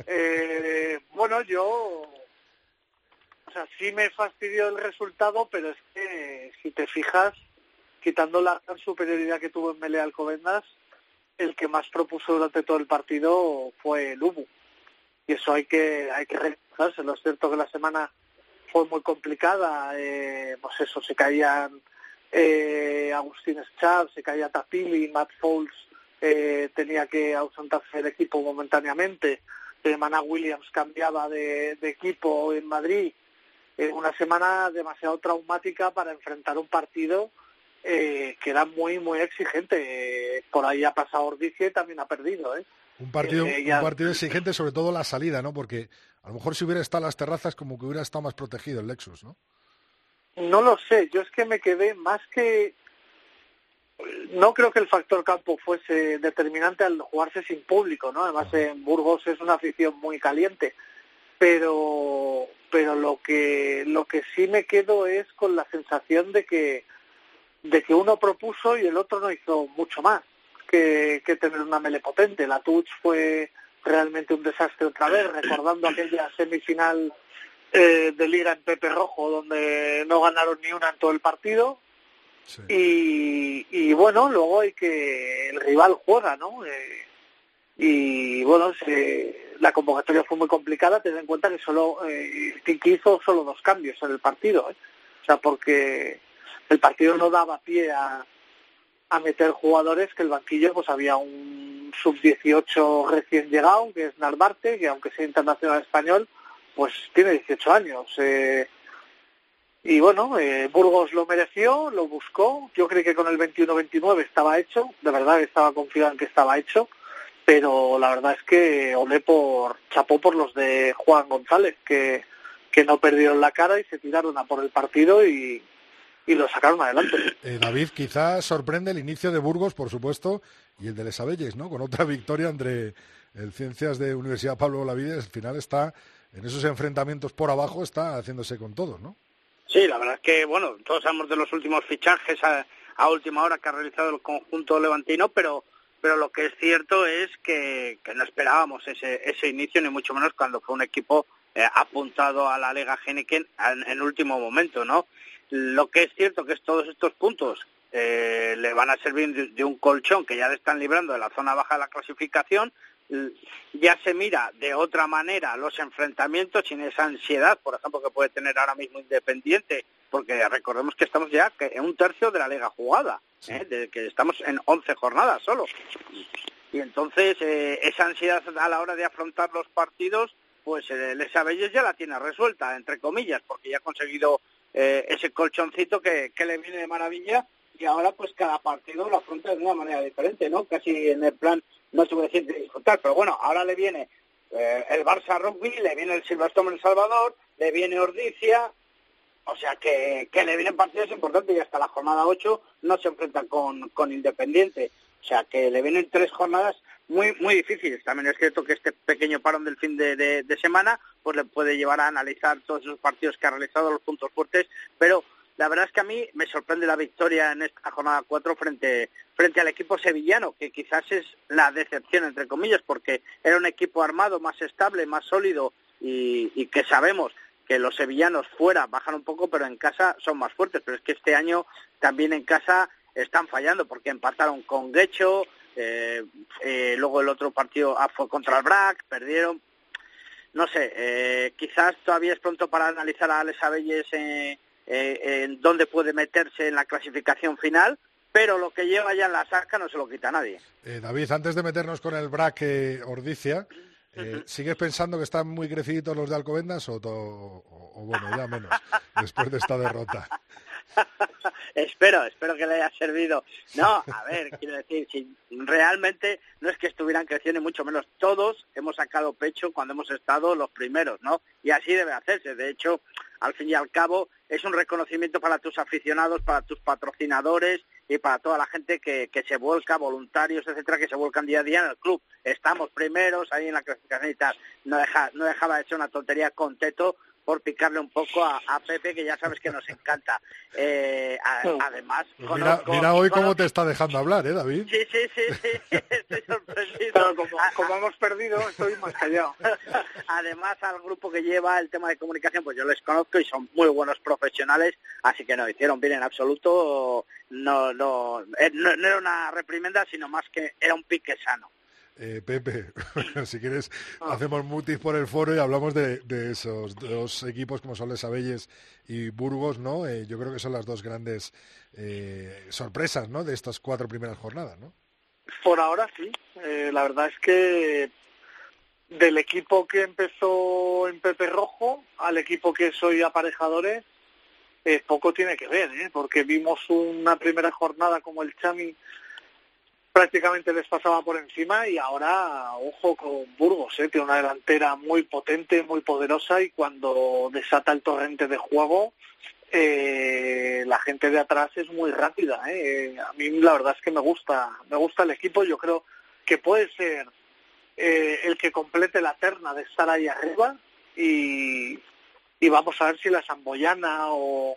Eh, bueno, yo... O sea, sí me fastidió el resultado, pero es que si te fijas, quitando la gran superioridad que tuvo en Melea Alcobendas, el que más propuso durante todo el partido fue el Ubu. Y eso hay que hay que reconocerse. Es cierto que la semana fue muy complicada. eh, pues eso, se caían eh, Agustín Schar, se caía Tapili, Matt Fowles eh, tenía que ausentarse del equipo momentáneamente. Eh, Mana Williams cambiaba de, de equipo en Madrid. Eh, una semana demasiado traumática para enfrentar un partido eh, que era muy, muy exigente. Por ahí ha pasado Ordicia y también ha perdido. ¿eh? Un partido, Eh, ya- un partido exigente, sobre todo la salida, ¿no? Porque a lo mejor si hubiera estado en las terrazas, como que hubiera estado más protegido el Lexus, ¿no? No lo sé, yo es que me quedé más que... No creo que el factor campo fuese determinante al jugarse sin público, ¿no? Además en Burgos es una afición muy caliente, pero pero lo que lo que sí me quedo es con la sensación de que de que uno propuso y el otro no hizo mucho más que, que tener una mele potente. La Touch fue realmente un desastre otra vez, recordando aquella semifinal eh, de liga en Pepe Rojo, donde no ganaron ni una en todo el partido. Sí. Y, y bueno, luego hay que. El rival juega, ¿no? Eh, y bueno, se- la convocatoria fue muy complicada, ten en cuenta que solo. Eh, Tiki hizo solo dos cambios en el partido, ¿eh? O sea, porque el partido no daba pie a, a meter jugadores que el banquillo, pues había un sub-18 recién llegado, que es Narvarte, que aunque sea internacional español, pues tiene 18 años. Eh, y bueno, eh, Burgos lo mereció, lo buscó. Yo creí que con el 21-29 estaba hecho, de verdad estaba confiado en que estaba hecho, pero la verdad es que olé por, chapó por los de Juan González, que, que no perdieron la cara y se tiraron a por el partido y, y lo sacaron adelante. Eh, David, quizás sorprende el inicio de Burgos, por supuesto, y el de Les Abelles, ¿no? Con otra victoria entre el Ciencias de Universidad Pablo Olavides, al final está en esos enfrentamientos por abajo, está haciéndose con todos, ¿no? Sí, la verdad es que, bueno, todos sabemos de los últimos fichajes a, a última hora que ha realizado el conjunto levantino, pero pero lo que es cierto es que, que no esperábamos ese, ese inicio, ni mucho menos cuando fue un equipo eh, apuntado a la Liga Heineken en, en último momento, ¿no? Lo que es cierto que es todos estos puntos eh, le van a servir de, de un colchón que ya le están librando de la zona baja de la clasificación, ya se mira de otra manera los enfrentamientos sin esa ansiedad, por ejemplo, que puede tener ahora mismo Independiente, porque recordemos que estamos ya en un tercio de la liga jugada, ¿eh? de que estamos en 11 jornadas solo. Y entonces eh, esa ansiedad a la hora de afrontar los partidos, pues eh, Les Abelles ya la tiene resuelta, entre comillas, porque ya ha conseguido eh, ese colchoncito que, que le viene de maravilla y ahora pues cada partido lo afronta de una manera diferente, ¿no? Casi en el plan, no se puede disfrutar, pero bueno, ahora le viene eh, el Barça Rugby, le viene el Silverstone El Salvador, le viene Ordicia, o sea que, que le vienen partidos importantes y hasta la jornada 8 no se enfrenta con, con Independiente. O sea que le vienen tres jornadas muy muy difíciles. También es cierto que este pequeño parón del fin de, semana pues le puede llevar a analizar todos esos partidos que ha realizado, los puntos fuertes, pero la verdad es que a mí me sorprende la victoria en esta jornada 4 frente, frente al equipo sevillano, que quizás es la decepción, entre comillas, porque era un equipo armado, más estable, más sólido y, que sabemos que los sevillanos fuera bajan un poco, pero en casa son más fuertes. Pero es que este año también en casa están fallando porque empataron con Guecho, eh, eh, luego el otro partido ah, fue contra el BRAC, perdieron. No sé, eh, quizás todavía es pronto para analizar a Alex Abelles en dónde puede meterse en la clasificación final, pero lo que lleva ya en la saca no se lo quita nadie. David, antes de meternos con el BRAC Ordicia, ¿sigues pensando que están muy creciditos los de Alcobendas o, o bueno, ya menos, después de esta derrota? espero, espero que le haya servido. No, a ver, quiero decir, si realmente no es que estuvieran creciendo, mucho menos todos hemos sacado pecho cuando hemos estado los primeros, ¿no? Y así debe hacerse. De hecho, al fin y al cabo, es un reconocimiento para tus aficionados, para tus patrocinadores y para toda la gente que, que se vuelca, voluntarios, etcétera, que se vuelcan día a día en el club. Estamos primeros ahí en la clasificación y tal. No, deja, no dejaba de ser una tontería con Teto por picarle un poco a, Pepe, que ya sabes que nos encanta. Eh, además, pues mira, hoy cómo te está dejando hablar, ¿eh, David? Sí, sí, sí, estoy sorprendido. Pero como, hemos perdido, estoy más callado. además, al grupo que lleva el tema de comunicación, pues yo les conozco y son muy buenos profesionales, así que no, hicieron bien en absoluto. No, no, eh, no, no era una reprimenda, sino más que era un pique sano. Eh, Pepe, si quieres, ah. hacemos mutis por el foro y hablamos de, esos dos equipos como son Les Abelles y Burgos, ¿no? Eh, yo creo que son las dos grandes eh, sorpresas, ¿no? De estas cuatro primeras jornadas, ¿no? Por ahora sí. la verdad es que del equipo que empezó en Pepe Rojo al equipo que soy aparejadores, poco tiene que ver, ¿eh? Porque vimos una primera jornada como el Chami prácticamente les pasaba por encima y ahora ojo con Burgos, ¿eh? tiene una delantera muy potente, muy poderosa y cuando desata el torrente de juego eh, la gente de atrás es muy rápida. ¿eh? A mí la verdad es que me gusta, me gusta el equipo. Yo creo que puede ser eh, el que complete la terna de estar ahí arriba y, y vamos a ver si la Samboyana o,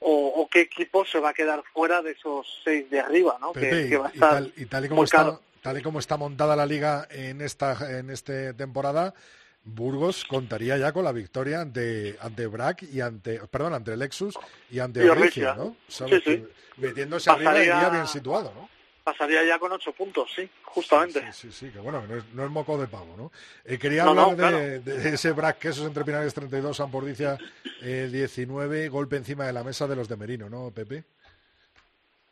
o, qué equipo se va a quedar fuera de esos seis de arriba, ¿no? que, va a estar y tal, y como está, tal y como está montada la liga en esta en esta temporada, Burgos contaría ya con la victoria ante ante Brack y ante perdón ante Lexus y ante Orricia, ¿no? Sí, sí. Metiéndose arriba iría bien situado, ¿no? Pasaría ya con ocho puntos, sí, justamente. Sí, sí, sí, que bueno, no es, moco de pavo, ¿no? Eh, quería hablar de, ese Brac Quesos entre Pinares 32, Sampordicia eh, 19, golpe encima de la mesa de los de Merino, ¿no, Pepe?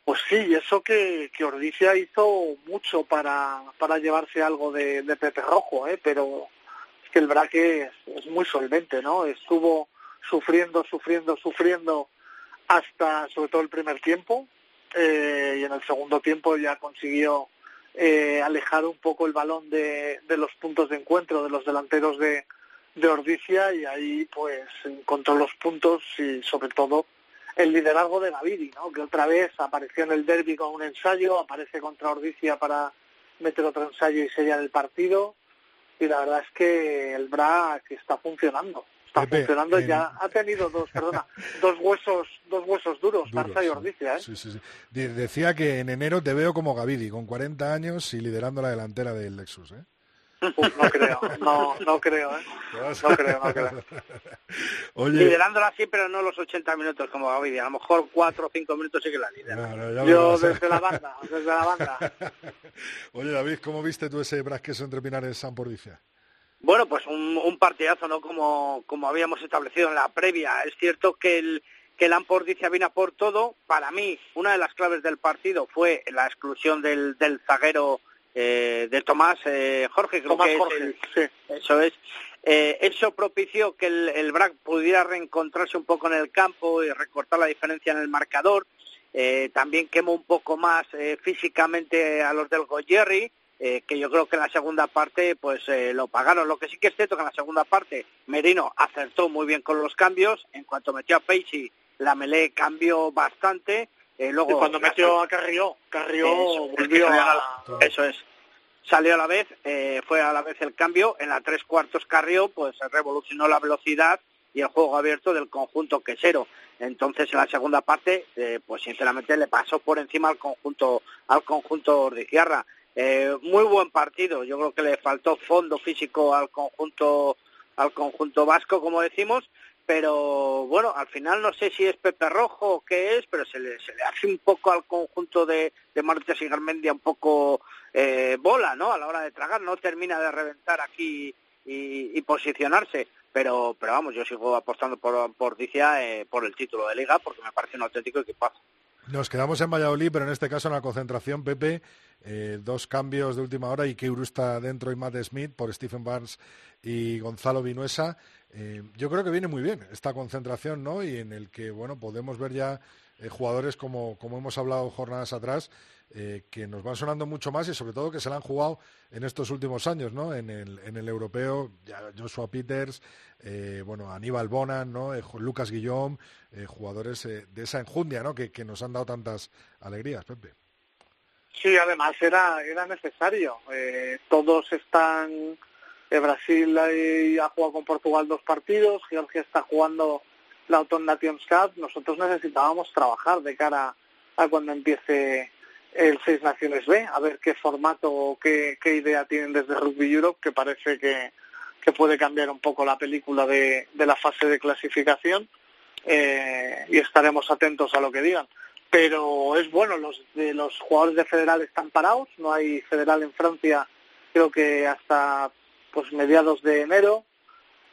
Pues sí, eso que, que Ordicia hizo mucho para, para llevarse algo de, Pepe Rojo, ¿eh? pero es que el Brac es, es muy solvente, ¿no? Estuvo sufriendo, sufriendo, sufriendo hasta sobre todo el primer tiempo, eh, y en el segundo tiempo ya consiguió eh, alejar un poco el balón de, de, los puntos de encuentro de los delanteros de, de Ordicia y ahí pues encontró los puntos y sobre todo el liderazgo de Gaviri, ¿no? que otra vez apareció en el derby con un ensayo, aparece contra Ordicia para meter otro ensayo y sellar el partido y la verdad es que el BRA está funcionando está funcionando ya ha tenido dos perdona dos huesos dos huesos duros, duros y Ordicia ¿eh? sí, sí, sí. decía que en enero te veo como Gavidi con 40 años y liderando la delantera del Lexus ¿eh? no creo, no, no creo, ¿eh? No creo, no creo. Oye... Liderándola así, pero no los 80 minutos como Gavidi. A lo mejor 4 o 5 minutos sí que la lidera. Yo desde la banda, desde la banda. Oye, David, ¿cómo viste tú ese brasqueso entre Pinares San Pordicia? Bueno, pues un, un, partidazo, ¿no? Como, como habíamos establecido en la previa. Es cierto que el, que el Ampordicia vino por todo. Para mí, una de las claves del partido fue la exclusión del, del zaguero eh, de Tomás eh, Jorge, creo que Jorge, sí. eso es. Eh, eso propició que el, el BRAC pudiera reencontrarse un poco en el campo y recortar la diferencia en el marcador. Eh, también quemó un poco más eh, físicamente a los del Goyerri eh, que yo creo que en la segunda parte pues eh, lo pagaron. Lo que sí que es cierto que en la segunda parte Merino acertó muy bien con los cambios. En cuanto metió a Peixi, la Melé cambió bastante. Eh, luego, y cuando metió a Carrió, Carrió volvió a... Eso es. salió a la vez, eh, fue a la vez el cambio, en la tres cuartos Carrió pues revolucionó la velocidad y el juego abierto del conjunto quesero. Entonces en la segunda parte, eh, pues sinceramente le pasó por encima al conjunto, al conjunto Ordizierra. Eh, muy buen partido, yo creo que le faltó fondo físico al conjunto, al conjunto vasco, como decimos, pero bueno, al final no sé si es Pepe Rojo o qué es, pero se le, se le hace un poco al conjunto de, de Martes y Garmendia un poco eh, bola, ¿no? A la hora de tragar, no termina de reventar aquí y, posicionarse. Pero pero vamos yo sigo apostando por por Dicia, eh, por el título de liga porque me parece un auténtico equipazo. Nos quedamos en Valladolid pero en este caso en la concentración Pepe eh, dos cambios de última hora y Keuru está dentro y Matt Smith por Stephen Barnes y Gonzalo Vinuesa eh, yo creo que viene muy bien esta concentración no y en el que bueno podemos ver ya eh, jugadores como como hemos hablado jornadas atrás que nos van sonando mucho más y sobre todo que se la han jugado en estos últimos años, ¿no? En el, en el europeo, Joshua Peters, bueno, Aníbal Bonan, ¿no? Lucas Guillón, jugadores de esa enjundia, ¿no? Que, que, nos han dado tantas alegrías, Pepe. Sí, además era, era necesario. Eh, todos están... Brasil ha jugado con Portugal dos partidos, Georgia está jugando la Autumn Nations Cup. Nosotros necesitábamos trabajar de cara a cuando empiece el Seis Naciones B, a ver qué formato o qué, qué idea tienen desde Rugby Europe, que parece que, que puede cambiar un poco la película de, de la fase de clasificación eh, y estaremos atentos a lo que digan. Pero es bueno, los, de los jugadores de federal están parados, no hay federal en Francia creo que hasta pues mediados de enero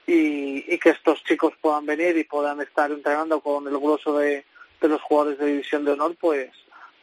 y, y que estos chicos puedan venir y puedan estar entrenando con el grueso de, de los jugadores de división de honor, pues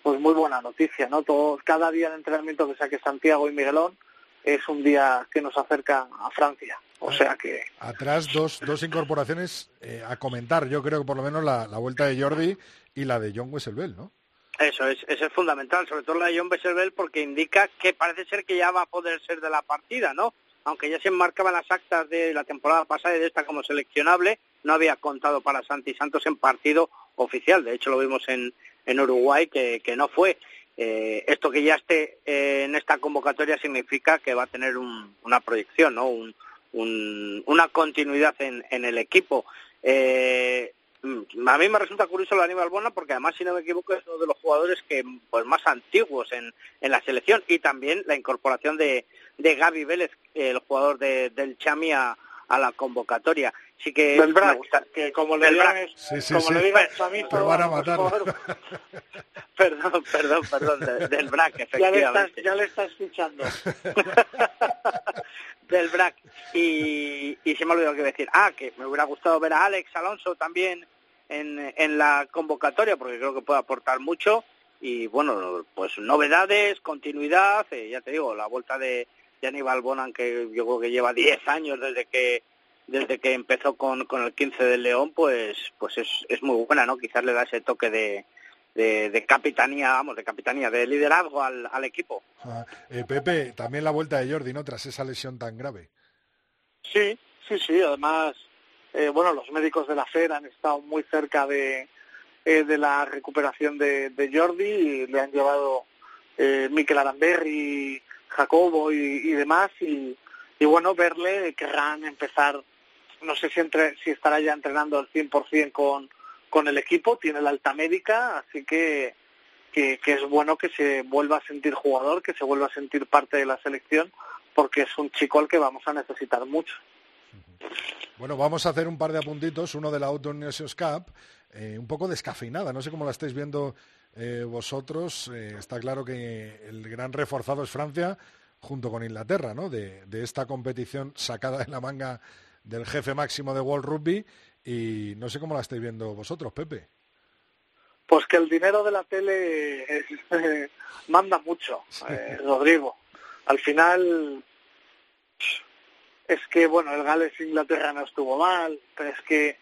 pues muy buena noticia, ¿no? Todo, cada día de entrenamiento que saque Santiago y Miguelón es un día que nos acerca a Francia. O sea que... Atrás dos, dos incorporaciones eh, a comentar. Yo creo que por lo menos la, la, vuelta de Jordi y la de John Wesselbell, ¿no? Eso es, eso es fundamental, sobre todo la de John Wesselbell porque indica que parece ser que ya va a poder ser de la partida, ¿no? Aunque ya se enmarcaban las actas de la temporada pasada y de esta como seleccionable, no había contado para Santi Santos en partido oficial. De hecho, lo vimos en, en Uruguay que, que no fue. Eh, esto que ya esté eh, en esta convocatoria significa que va a tener un, una proyección, ¿no? Un, un, una continuidad en, en el equipo. Eh, a mí me resulta curioso lo de Aníbal Bona porque además, si no me equivoco, es uno de los jugadores que pues más antiguos en, en la selección y también la incorporación de, de Gaby Vélez, el jugador de, del Chami a, a la convocatoria. Sí que del me gusta. que como le digan, sí, sí, como sí. le digan a mí, Pero van a matar. perdón, perdón, perdón, de, del BRAC, efectivamente. Ya le estás, ya le estás escuchando. del BRAC. Y, y se me ha olvidado que decir. Ah, que me hubiera gustado ver a Alex Alonso también en, en la convocatoria, porque creo que puede aportar mucho. Y bueno, pues novedades, continuidad, eh, ya te digo, la vuelta de, de Aníbal Bonan, que yo creo que lleva 10 años desde que desde que empezó con, con el 15 del León, pues pues es, es muy buena, ¿no? Quizás le da ese toque de, de, de capitanía, vamos, de capitanía, de liderazgo al, al equipo. Ah, eh, Pepe, también la vuelta de Jordi, ¿no? Tras esa lesión tan grave. Sí, sí, sí. Además, eh, bueno, los médicos de la FER han estado muy cerca de, eh, de la recuperación de, Jordi y le han llevado eh, Mikel Aramberri, Jacobo y, demás y, bueno, verle querrán empezar, no sé si, entre, si estará ya entrenando al 100% con, con el equipo, tiene la alta médica, así que, que es bueno que se vuelva a sentir jugador, que se vuelva a sentir parte de la selección, porque es un chico al que vamos a necesitar mucho. Bueno, vamos a hacer un par de apuntitos, uno de la Autumn Nations Cup, eh, un poco descafeinada, no sé cómo la estáis viendo eh, vosotros, eh, está claro que el gran reforzado es Francia junto con Inglaterra, ¿no? De, de, esta competición sacada de la manga del jefe máximo de World Rugby y no sé cómo la estáis viendo vosotros, Pepe. Pues que el dinero de la tele manda mucho, sí. Rodrigo. Al final es que bueno, el Gales Inglaterra no estuvo mal, pero es que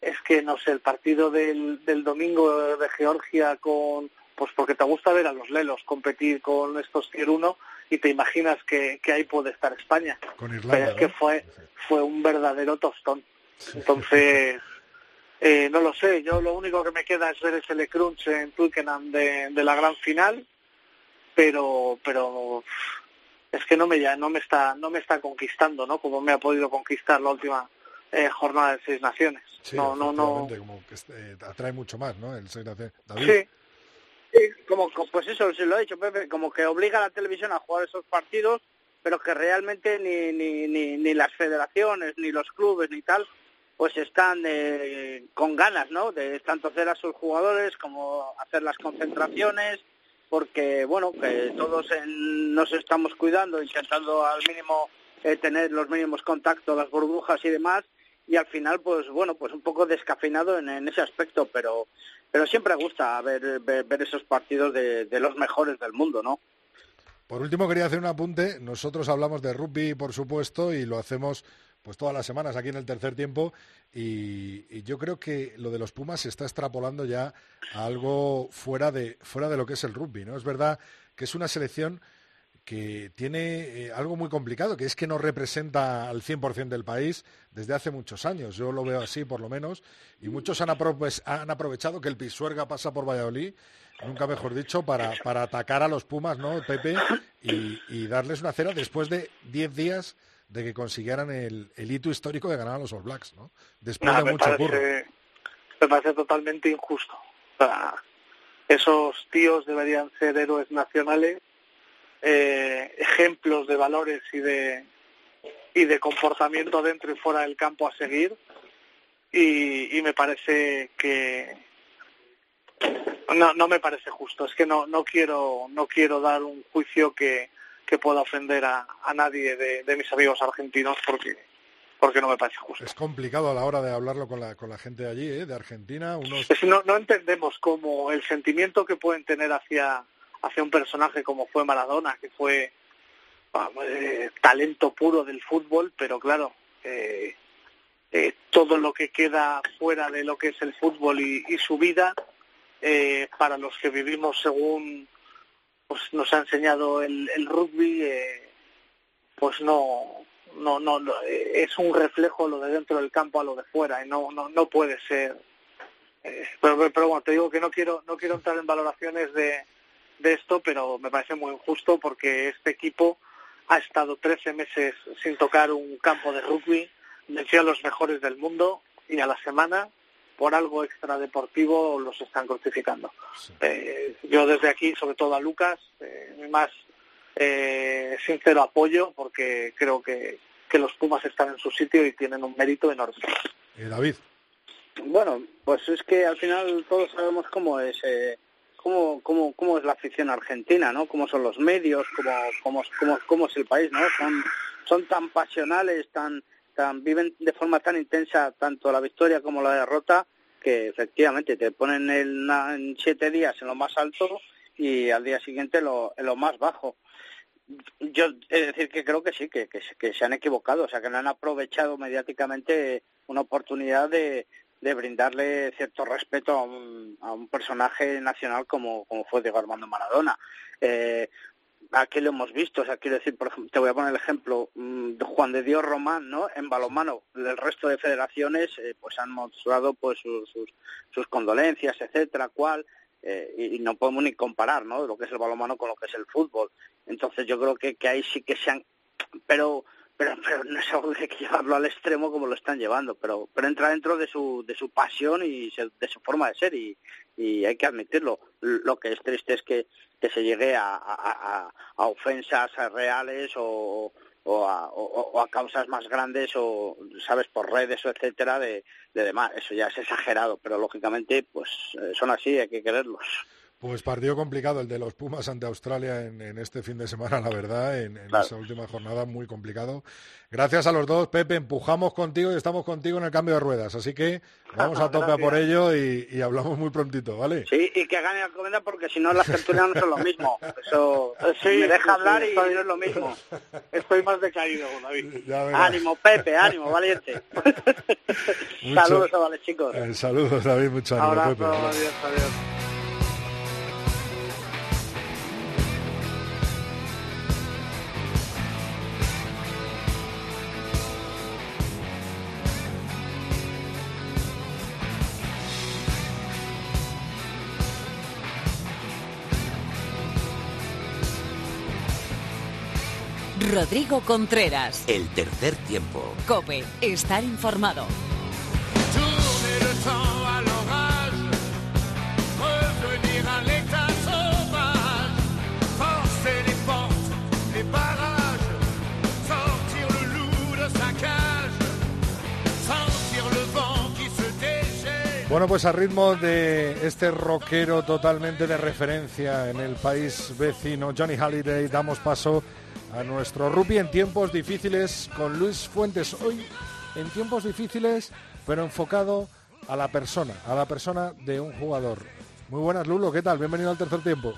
es que no sé, el partido del, del domingo de Georgia con pues porque te gusta ver a los lelos competir con estos tier 1 y te imaginas que, que ahí puede estar España. Con Irlanda, Pero es que fue, fue un verdadero tostón. Entonces, eh, no lo sé, yo lo único que me queda es ver ese crunch en Twickenham de, de la gran final, pero, pero es que no me ya no me está no me está conquistando, ¿no? Como me ha podido conquistar la última eh, jornada de seis naciones. Sí, no, no, no. Como que eh, atrae mucho más, ¿no? El seis naciones. David. Sí. Sí, como, pues eso, se lo ha dicho Pepe, como que obliga a la televisión a jugar esos partidos, pero que realmente ni, ni, ni, ni las federaciones, ni los clubes, ni tal, pues están eh, con ganas, ¿no? De tanto hacer a sus jugadores como hacer las concentraciones, porque, bueno, que todos en- nos estamos cuidando, intentando al mínimo eh, tener los mínimos contactos, las burbujas y demás, y al final, pues bueno, pues un poco descafeinado en, en ese aspecto, pero pero siempre gusta ver, ver, ver esos partidos de, de los mejores del mundo, ¿no? Por último, quería hacer un apunte. Nosotros hablamos de rugby, por supuesto, y lo hacemos pues todas las semanas aquí en el tercer tiempo. Y, yo creo que lo de los Pumas se está extrapolando ya a algo fuera de, fuera de lo que es el rugby, ¿no? Es verdad que es una selección que tiene eh, algo muy complicado, que es que no representa al 100% del país desde hace muchos años. Yo lo veo así, por lo menos. Y muchos han, aprove- han aprovechado que el Pisuerga pasa por Valladolid, nunca mejor dicho, para, para atacar a los Pumas, ¿no, Pepe? Y, y darles una cera después de 10 días de que consiguieran el, el hito histórico de ganar a los All Blacks, ¿no? Después de mucho parece, me parece totalmente injusto. O sea, esos tíos deberían ser héroes nacionales, eh, ejemplos de valores y de y de comportamiento dentro y fuera del campo a seguir. Y, y me parece que no, no me parece justo. Es que no, no quiero no quiero dar un juicio que, que pueda ofender a, a nadie de, de mis amigos argentinos porque porque no me parece justo. Es complicado a la hora de hablarlo con la, con la gente de allí, ¿eh? de Argentina. Unos... Es no, no entendemos cómo el sentimiento que pueden tener hacia, hacia un personaje como fue Maradona, que fue vamos, eh, talento puro del fútbol, pero claro, eh, eh, todo lo que queda fuera de lo que es el fútbol y, y su vida, eh, para los que vivimos según pues nos ha enseñado el, el rugby, eh, pues no, no, no, no, eh, es un reflejo lo de dentro del campo a lo de fuera y no, no, no puede ser. Eh, pero, pero bueno, te digo que no quiero, no quiero entrar en valoraciones de, de esto, pero me parece muy injusto porque este equipo ha estado 13 meses sin tocar un campo de rugby, venció los mejores del mundo y a la semana por algo extradeportivo los están crucificando. Sí. Eh, yo desde aquí, sobre todo a Lucas, eh, mi más eh, sincero apoyo porque creo que, que los Pumas están en su sitio y tienen un mérito enorme. David, Bueno, pues es que al final todos sabemos cómo es eh, cómo, cómo, cómo es la afición argentina, ¿no? Cómo son los medios, cómo, cómo, cómo, cómo es el país, ¿no? Son, son tan pasionales, tan, tan viven de forma tan intensa tanto la victoria como la derrota que efectivamente te ponen en, siete días en lo más alto y al día siguiente lo, en lo más bajo. Yo es decir que creo que sí, que, que, que se han equivocado, o sea, que no han aprovechado mediáticamente una oportunidad de, de brindarle cierto respeto a un, a un personaje nacional como, como fue Diego Armando Maradona. Eh, aquí lo hemos visto, o sea, quiero decir, por ejemplo, te voy a poner el ejemplo mm, de Juan de Dios Román, ¿no? En balonmano, el resto de federaciones eh, pues han mostrado pues sus, sus, sus condolencias, etcétera, cual, eh, y, no podemos ni comparar, ¿no? Lo que es el balonmano con lo que es el fútbol. Entonces yo creo que, que ahí sí que se han, pero pero, pero no es algo que hay que llevarlo al extremo como lo están llevando, pero, pero entra dentro de su, de su pasión y de su forma de ser y, y hay que admitirlo. Lo que es triste es que, que se llegue a, a, ofensas reales o, o, a, o a causas más grandes o, sabes, por redes o etcétera de, de demás. Eso ya es exagerado, pero lógicamente pues eh, son así, hay que quererlos. Pues partido complicado el de los Pumas ante Australia en, en este fin de semana, la verdad, en, en Claro. esa última jornada muy complicado. Gracias a los dos, Pepe, empujamos contigo y estamos contigo en el cambio de ruedas, así que vamos a tope a por ello y, y hablamos muy prontito, ¿vale? Sí, y que gane Alcobendas porque si no las tertulias no son lo mismo. Eso Sí, me deja hablar y no es lo mismo. Estoy más decaído, David. Ánimo, Pepe, ánimo, valiente. Mucho- Saludos, chavales, chicos. Eh, saludos, David, mucho ánimo, Abrazo, Pepe. adiós, adiós. Rodrigo Contreras. El tercer tiempo. Cope, estar informado. Bueno, pues a ritmo de este rockero totalmente de referencia en el país vecino, Johnny Halliday, damos paso a nuestro rugby en tiempos difíciles con Luis Fuentes. Hoy en tiempos difíciles, pero enfocado a la persona, a la persona de un jugador. Muy buenas, Lulo, ¿qué tal? Bienvenido al tercer tiempo.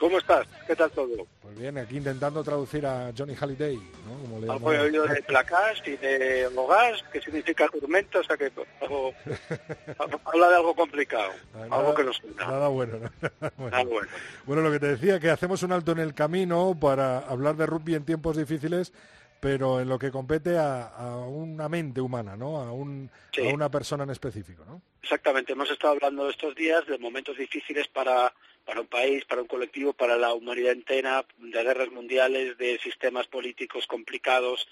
¿Cómo estás? ¿Qué tal todo? Pues bien, aquí intentando traducir a Johnny Halliday, ¿no? Como le Algo he oído de placas y de hogas, que significa tormenta, o sea que algo, habla de algo complicado, algo que no suena. Nada bueno, ¿no? Nada bueno. Nada bueno. Bueno, lo que te decía, que hacemos un alto en el camino para hablar de rugby en tiempos difíciles, pero en lo que compete a, a una mente humana, ¿no? A, un, Sí. a una persona en específico, ¿no? Exactamente, hemos estado hablando estos días de momentos difíciles para, para un país, para un colectivo, para la humanidad entera, de guerras mundiales, de sistemas políticos complicados,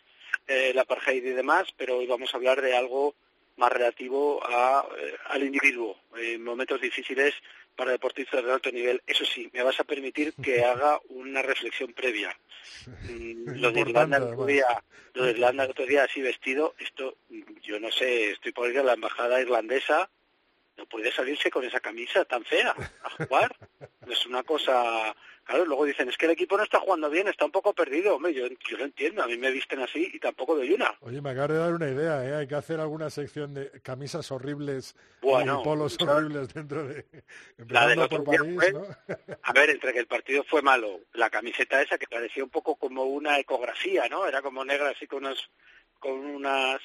eh, el apartheid y demás, pero hoy vamos a hablar de algo más relativo a, eh, al individuo, en momentos difíciles para deportistas de alto nivel. Eso sí, me vas a permitir que haga una reflexión previa. Mm, Lo de Irlanda el otro día, lo de Irlanda el otro día así vestido, esto, yo no sé, estoy por ir a la embajada irlandesa, no puede salirse con esa camisa tan fea a jugar. es una cosa, claro, luego dicen, es que el equipo no está jugando bien, está un poco perdido. Hombre, yo, yo lo entiendo, a mí me visten así y tampoco doy una. Oye, me acabas de dar una idea, ¿eh? Hay que hacer alguna sección de camisas horribles Bueno, y polos horribles dentro de... La otro por París, fue- ¿no? A ver, entre que el partido fue malo, la camiseta esa que parecía un poco como una ecografía, ¿no? Era como negra así con unas, con unas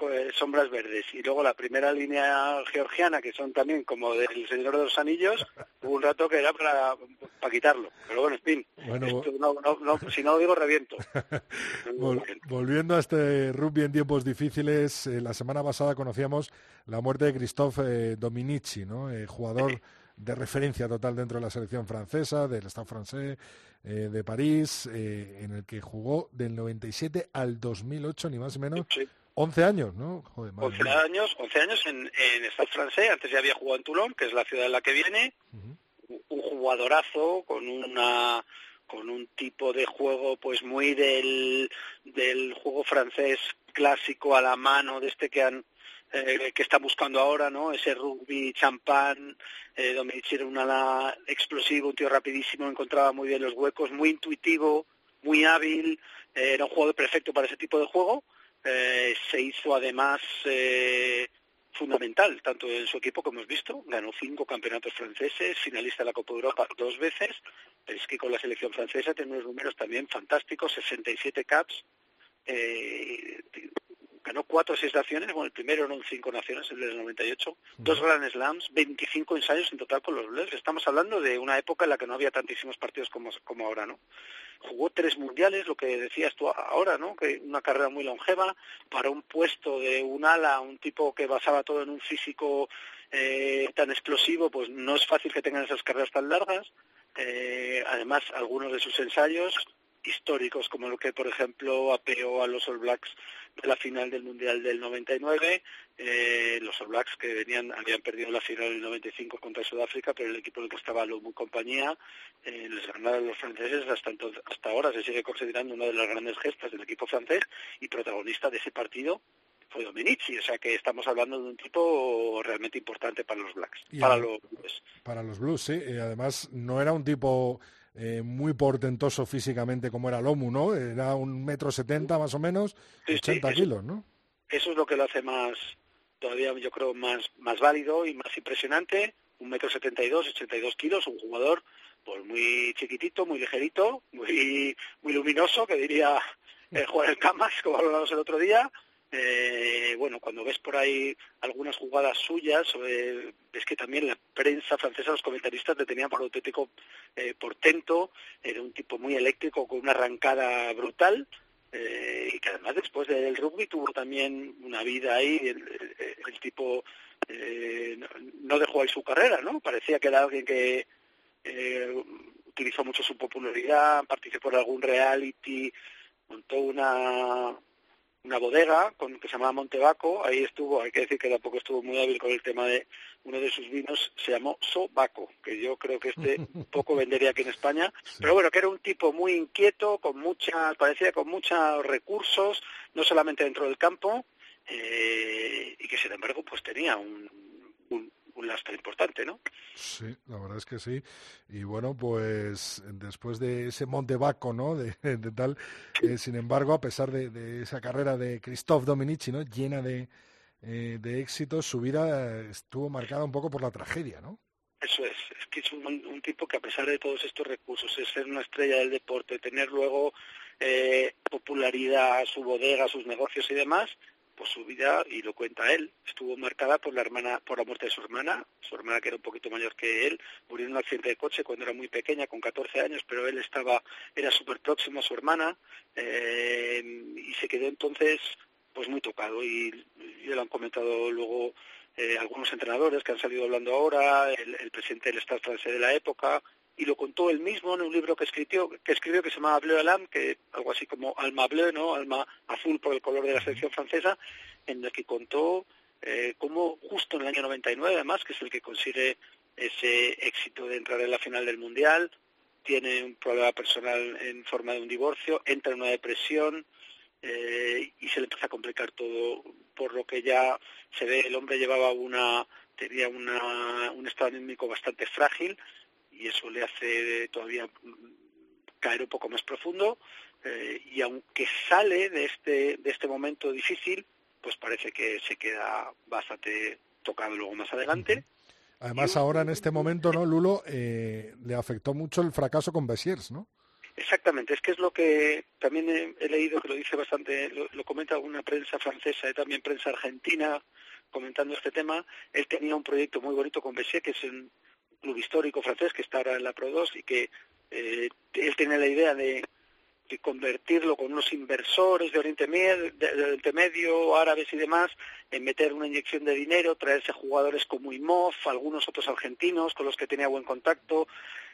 eh, sombras verdes. Y luego la primera línea georgiana, que son también como del Señor de los Anillos, hubo un rato que era para, para quitarlo. Pero bueno, en fin, Bueno, esto no- no- no- si no lo digo reviento. Vol- volviendo a este rugby en tiempos difíciles, eh, la semana pasada conocíamos la muerte de Christophe eh, Dominici, ¿no? Eh, jugador de referencia total dentro de la selección francesa, del Stade francés eh, de París, eh, en el que jugó del 97 al 2008, ni más ni menos, Sí. 11 años, ¿no? Joder, madre 11 mía. años, 11 años en, en Stade francés, antes ya había jugado en Toulon, que es la ciudad en la que viene, un jugadorazo con una con un tipo de juego pues muy del, del juego francés clásico a la mano de este que han eh, que está buscando ahora, ¿no? Ese rugby champán, eh, Dominici era un ala explosivo, un tío rapidísimo, encontraba muy bien los huecos, muy intuitivo, muy hábil, eh, era un jugador perfecto para ese tipo de juego. Eh, se hizo además eh, fundamental, tanto en su equipo como hemos visto, ganó cinco campeonatos franceses, finalista de la Copa de Europa dos veces, pero es que con la selección francesa tiene unos números también fantásticos, 67 caps, eh, ganó cuatro o seis naciones, bueno, el primero eran cinco naciones, el del 98, dos Grand Slams, 25 ensayos en total con los Blues. Estamos hablando de una época en la que no había tantísimos partidos como, como ahora, ¿no? Jugó tres mundiales, lo que decías tú ahora, ¿no? Que una carrera muy longeva para un puesto de un ala, un tipo que basaba todo en un físico eh, tan explosivo, pues no es fácil que tengan esas carreras tan largas. Eh, además, algunos de sus ensayos históricos, como lo que, por ejemplo, apeó a los All Blacks de la final del Mundial del 99, eh, los All Blacks que venían habían perdido la final del 95 contra Sudáfrica, pero el equipo en el que estaba Lomu y compañía eh, les ganaron los franceses hasta, entonces, hasta ahora se sigue considerando una de las grandes gestas del equipo francés y protagonista de ese partido fue Dominici, o sea que estamos hablando de un tipo realmente importante para los Blacks, Y para a- los Blues. Para los Blues, sí. Y además, no era un tipo eh, muy portentoso físicamente como era Lomu, ¿no? Era un metro setenta más o menos, Sí, sí, 80 eso- kilos, ¿no? Eso es lo que lo hace más, todavía yo creo, más, más válido y más impresionante. Un metro setenta y dos, ochenta y dos kilos, un jugador pues muy chiquitito, muy ligerito, muy, muy luminoso, que diría eh, Juan el Camas, como hablábamos el otro día. Eh, bueno, cuando ves por ahí algunas jugadas suyas, eh, ves que también la prensa francesa, los comentaristas le tenían por auténtico eh, portento, era un tipo muy eléctrico con una arrancada brutal, eh, y que además después del rugby tuvo también una vida ahí, el, el- el tipo eh, no, no dejó ahí su carrera, ¿no? Parecía que era alguien que eh, utilizó mucho su popularidad, participó en algún reality montó una una bodega con, que se llamaba Montebaco, ahí estuvo, hay que decir que tampoco estuvo muy hábil con el tema de uno de sus vinos, se llamó Sobaco, que yo creo que este poco vendería aquí en España, pero bueno, que era un tipo muy inquieto, con mucha, parecía con muchos recursos, no solamente dentro del campo, eh, y que sin embargo pues tenía un, un, un lastre importante, ¿no? Sí, la verdad es que sí. Y bueno, pues después de ese Montebaco, ¿no? De, de tal, eh, sin embargo, a pesar de, de, esa carrera de Christophe Dominici, ¿no? Llena de, eh, de éxitos, su vida estuvo marcada un poco por la tragedia, ¿no? Eso es, es que es un, un, tipo que a pesar de todos estos recursos, es ser una estrella del deporte, tener luego eh, popularidad, su bodega, sus negocios y demás, pues su vida, y lo cuenta él, estuvo marcada por la hermana, por la muerte de su hermana, su hermana que era un poquito mayor que él, murió en un accidente de coche cuando era muy pequeña, con 14 años, pero él estaba, era súper próximo a su hermana, eh, y se quedó entonces pues muy tocado, y, lo han comentado luego eh, algunos entrenadores que han salido hablando ahora, el, el presidente del Estado francés de la época, y lo contó él mismo en un libro que escribió que, escribió que se llama Bleu Alam, que algo así como Alma Bleu, ¿no? Alma azul por el color de la selección francesa, en el que contó eh, cómo justo en el año 99, además, que es el que consigue ese éxito de entrar en la final del Mundial, tiene un problema personal en forma de un divorcio, entra en una depresión eh, y se le empieza a complicar todo, por lo que ya se ve, el hombre llevaba una, tenía una, un estado anímico bastante frágil, y eso le hace todavía caer un poco más profundo eh, y aunque sale de este de este momento difícil pues parece que se queda bastante tocado luego más adelante. Además ahora en este momento no Lulo eh, le afectó mucho el fracaso con Besiers no Exactamente, es que es lo que también he, he leído que lo dice bastante, lo, lo, comenta alguna prensa francesa y también prensa argentina comentando este tema. Él tenía un proyecto muy bonito con Bessier, que es un, club histórico francés que está ahora en la Pro 2 y que eh, él tiene la idea de, convertirlo con unos inversores de Oriente, Medio, Medio, árabes y demás, en meter una inyección de dinero, traerse jugadores como Imov, algunos otros argentinos con los que tenía buen contacto,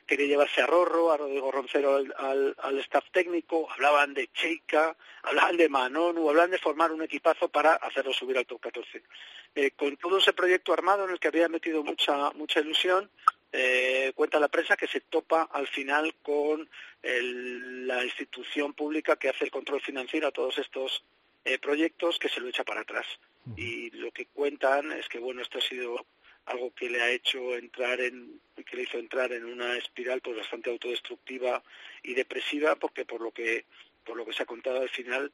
quería llevarse a Rorro, a Rodrigo Roncero al, al, al staff técnico, hablaban de Cheika, hablaban de Manonu, hablaban de formar un equipazo para hacerlo subir al top 14. Eh, con todo ese proyecto armado en el que había metido mucha, mucha ilusión, eh, cuenta la prensa que se topa al final con el, la institución pública que hace el control financiero a todos estos eh, proyectos que se lo echa para atrás. Y lo que cuentan es que bueno, esto ha sido algo que le ha hecho entrar en que le hizo entrar en una espiral pues bastante autodestructiva y depresiva porque por lo que por lo que se ha contado al final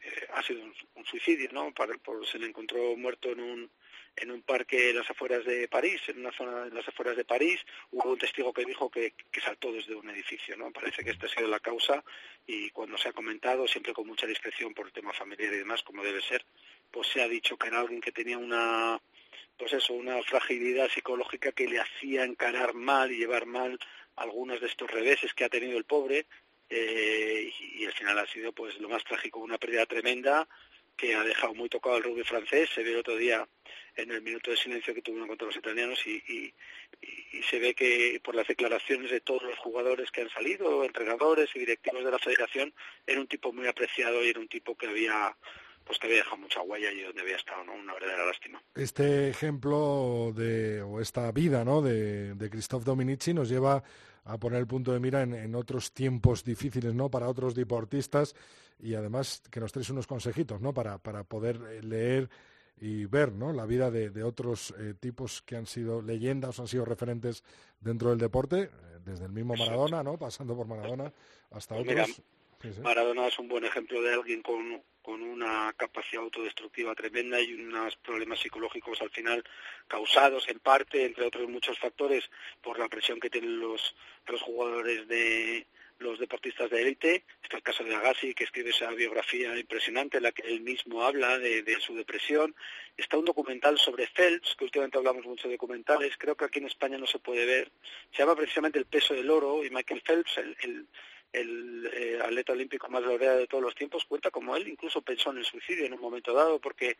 eh, ha sido un, un suicidio no Para, por, se le encontró muerto en un en un parque en las afueras de París, en una zona en las afueras de París, hubo un testigo que dijo que, saltó desde un edificio, ¿no? Parece que esta ha sido la causa y cuando se ha comentado, siempre con mucha discreción por el tema familiar y demás, como debe ser, pues se ha dicho que era alguien que tenía una pues eso, una fragilidad psicológica que le hacía encarar mal y llevar mal algunos de estos reveses que ha tenido el pobre eh, y, y al final ha sido pues lo más trágico, una pérdida tremenda que ha dejado muy tocado el rugby francés, se ve el otro día en el minuto de silencio que tuvieron contra los italianos y, y, y, se ve que por las declaraciones de todos los jugadores que han salido, entrenadores y directivos de la federación, era un tipo muy apreciado y era un tipo que había pues que había dejado mucha huella y donde había estado, ¿no? Una verdadera lástima. Este ejemplo de, o esta vida, ¿no? De, de Christophe Dominici nos lleva a poner el punto de mira en, en, otros tiempos difíciles, ¿no? Para otros deportistas y además que nos traes unos consejitos, ¿no? Para, para poder leer y ver, ¿no? La vida de, de otros eh, tipos que han sido leyendas, han sido referentes dentro del deporte, eh, desde el mismo Maradona, ¿no? Pasando por Maradona hasta pues otros. Mira. Maradona es un buen ejemplo de alguien con, con una capacidad autodestructiva tremenda y unos problemas psicológicos al final causados en parte, entre otros muchos factores, por la presión que tienen los, los jugadores de los deportistas de élite. Está el caso de Agassi, que escribe esa biografía impresionante en la que él mismo habla de, de, su depresión. Está un documental sobre Phelps, que últimamente hablamos mucho de documentales. Creo que aquí en España no se puede ver. Se llama precisamente El peso del oro y Michael Phelps, el, el el eh, atleta olímpico más laureado de todos los tiempos, cuenta como él incluso pensó en el suicidio en un momento dado porque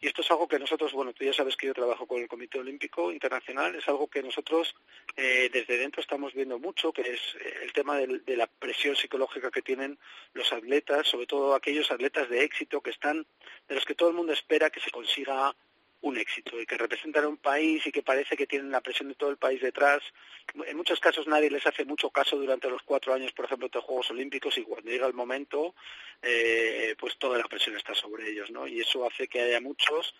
Y esto es algo que nosotros, bueno, tú ya sabes que yo trabajo con el Comité Olímpico Internacional, es algo que nosotros eh, desde dentro estamos viendo mucho, que es eh, el tema del- de la presión psicológica que tienen los atletas, sobre todo aquellos atletas de éxito que están, de los que todo el mundo espera que se consiga un éxito y que representan a un país y que parece que tienen la presión de todo el país detrás. En muchos casos nadie les hace mucho caso durante los cuatro años, por ejemplo, de Juegos Olímpicos y cuando llega el momento, eh, pues toda la presión está sobre ellos, ¿no? Y eso hace que haya muchos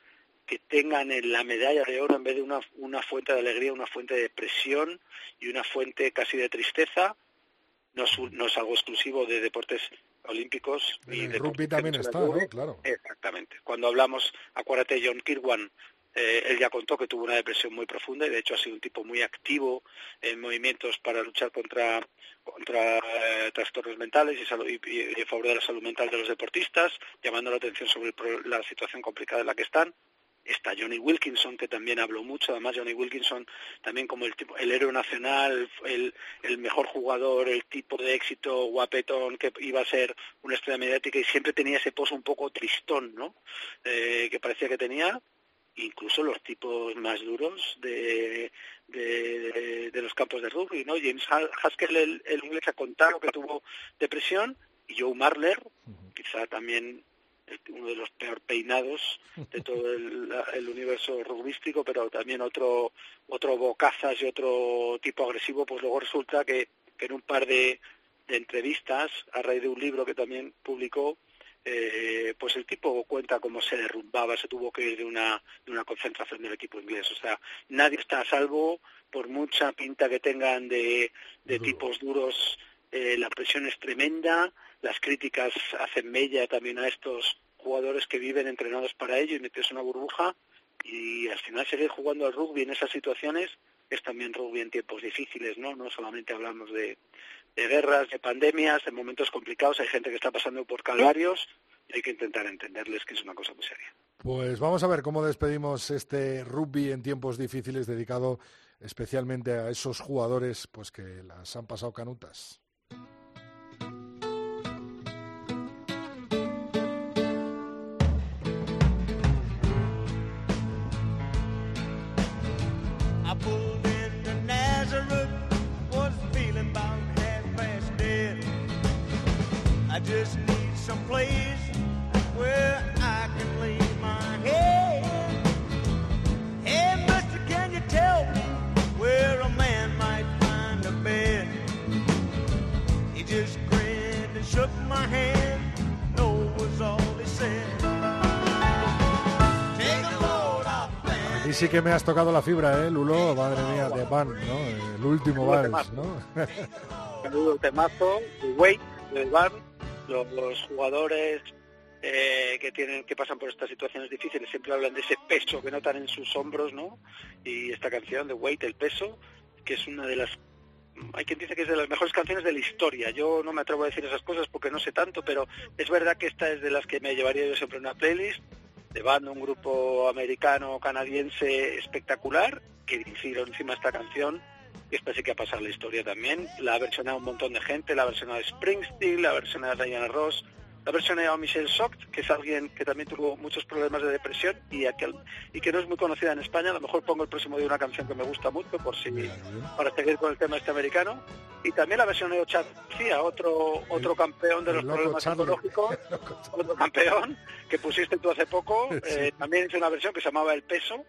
que tengan en la medalla de oro en vez de una, una fuente de alegría, una fuente de presión y una fuente casi de tristeza. No es, no es algo exclusivo de deportes olímpicos. En y el deportes rugby también está. ¿no? Claro. Exactamente. Cuando hablamos, acuérdate, John Kirwan, eh, él ya contó que tuvo una depresión muy profunda y de hecho ha sido un tipo muy activo en movimientos para luchar contra, contra eh, trastornos mentales y, salud- y, y en favor de la salud mental de los deportistas, llamando la atención sobre el la situación complicada en la que están. Está Johnny Wilkinson, que también habló mucho. Además, Johnny Wilkinson, también como el, tipo, el héroe nacional, el, el mejor jugador, el tipo de éxito guapetón que iba a ser una estrella mediática y siempre tenía ese pozo un poco tristón, ¿no? Eh, que parecía que tenía. Incluso los tipos más duros de, de, de- de los campos de rugby, ¿no? James Ha- Haskell, el, el inglés, ha contado que tuvo depresión y Joe Marler, quizá también uno de los peor peinados de todo el, universo rugbístico, pero también otro otro bocazas y otro tipo agresivo, pues luego resulta que, que en un par de, de entrevistas, a raíz de un libro que también publicó, eh, pues el tipo cuenta cómo se derrumbaba, se tuvo que ir de una, de una concentración del equipo inglés. O sea, nadie está a salvo, por mucha pinta que tengan de, de tipos duros, eh, la presión es tremenda, las críticas hacen mella también a estos jugadores que viven entrenados para ello y meterse en una burbuja y al final seguir jugando al rugby en esas situaciones es también rugby en tiempos difíciles, ¿no? No solamente hablamos de, guerras, de pandemias, de momentos complicados, hay gente que está pasando por calvarios y hay que intentar entenderles que es una cosa muy seria. Pues vamos a ver cómo despedimos este rugby en tiempos difíciles dedicado especialmente a esos jugadores pues que las han pasado canutas. Place where I can lay my head. Hey, mister, can you tell me where a man might find a bed? He just grinned and shook my hand. No was all he said. Sí que me has tocado la fibra, ¿eh, Lulo? Madre mía, de Van, ¿no? El último vals. Menudo temazo, el weight del bar, los, jugadores eh, que tienen que pasan por estas situaciones difíciles siempre hablan de ese peso que notan en sus hombros, ¿no? Y esta canción de Weight, el peso, que es una de las hay quien dice que es de las mejores canciones de la historia. Yo no me atrevo a decir esas cosas porque no sé tanto, pero es verdad que esta es de las que me llevaría yo siempre una playlist de banda, un grupo americano canadiense espectacular que hicieron encima esta canción esta sí que ha pasado la historia también. La ha versionado un montón de gente, la ha versionado Springsteen, la ha versionado Diana Ross, la ha versionado Michelle Socht, que es alguien que también tuvo muchos problemas de depresión y, aquel, y que no es muy conocida en España. A lo mejor pongo el próximo día una canción que me gusta mucho por si para seguir con el tema este americano. Y también la versión de García, otro otro campeón de los problemas psicológicos, otro campeón que pusiste tú hace poco. eh, también hizo una versión que se llamaba El Peso.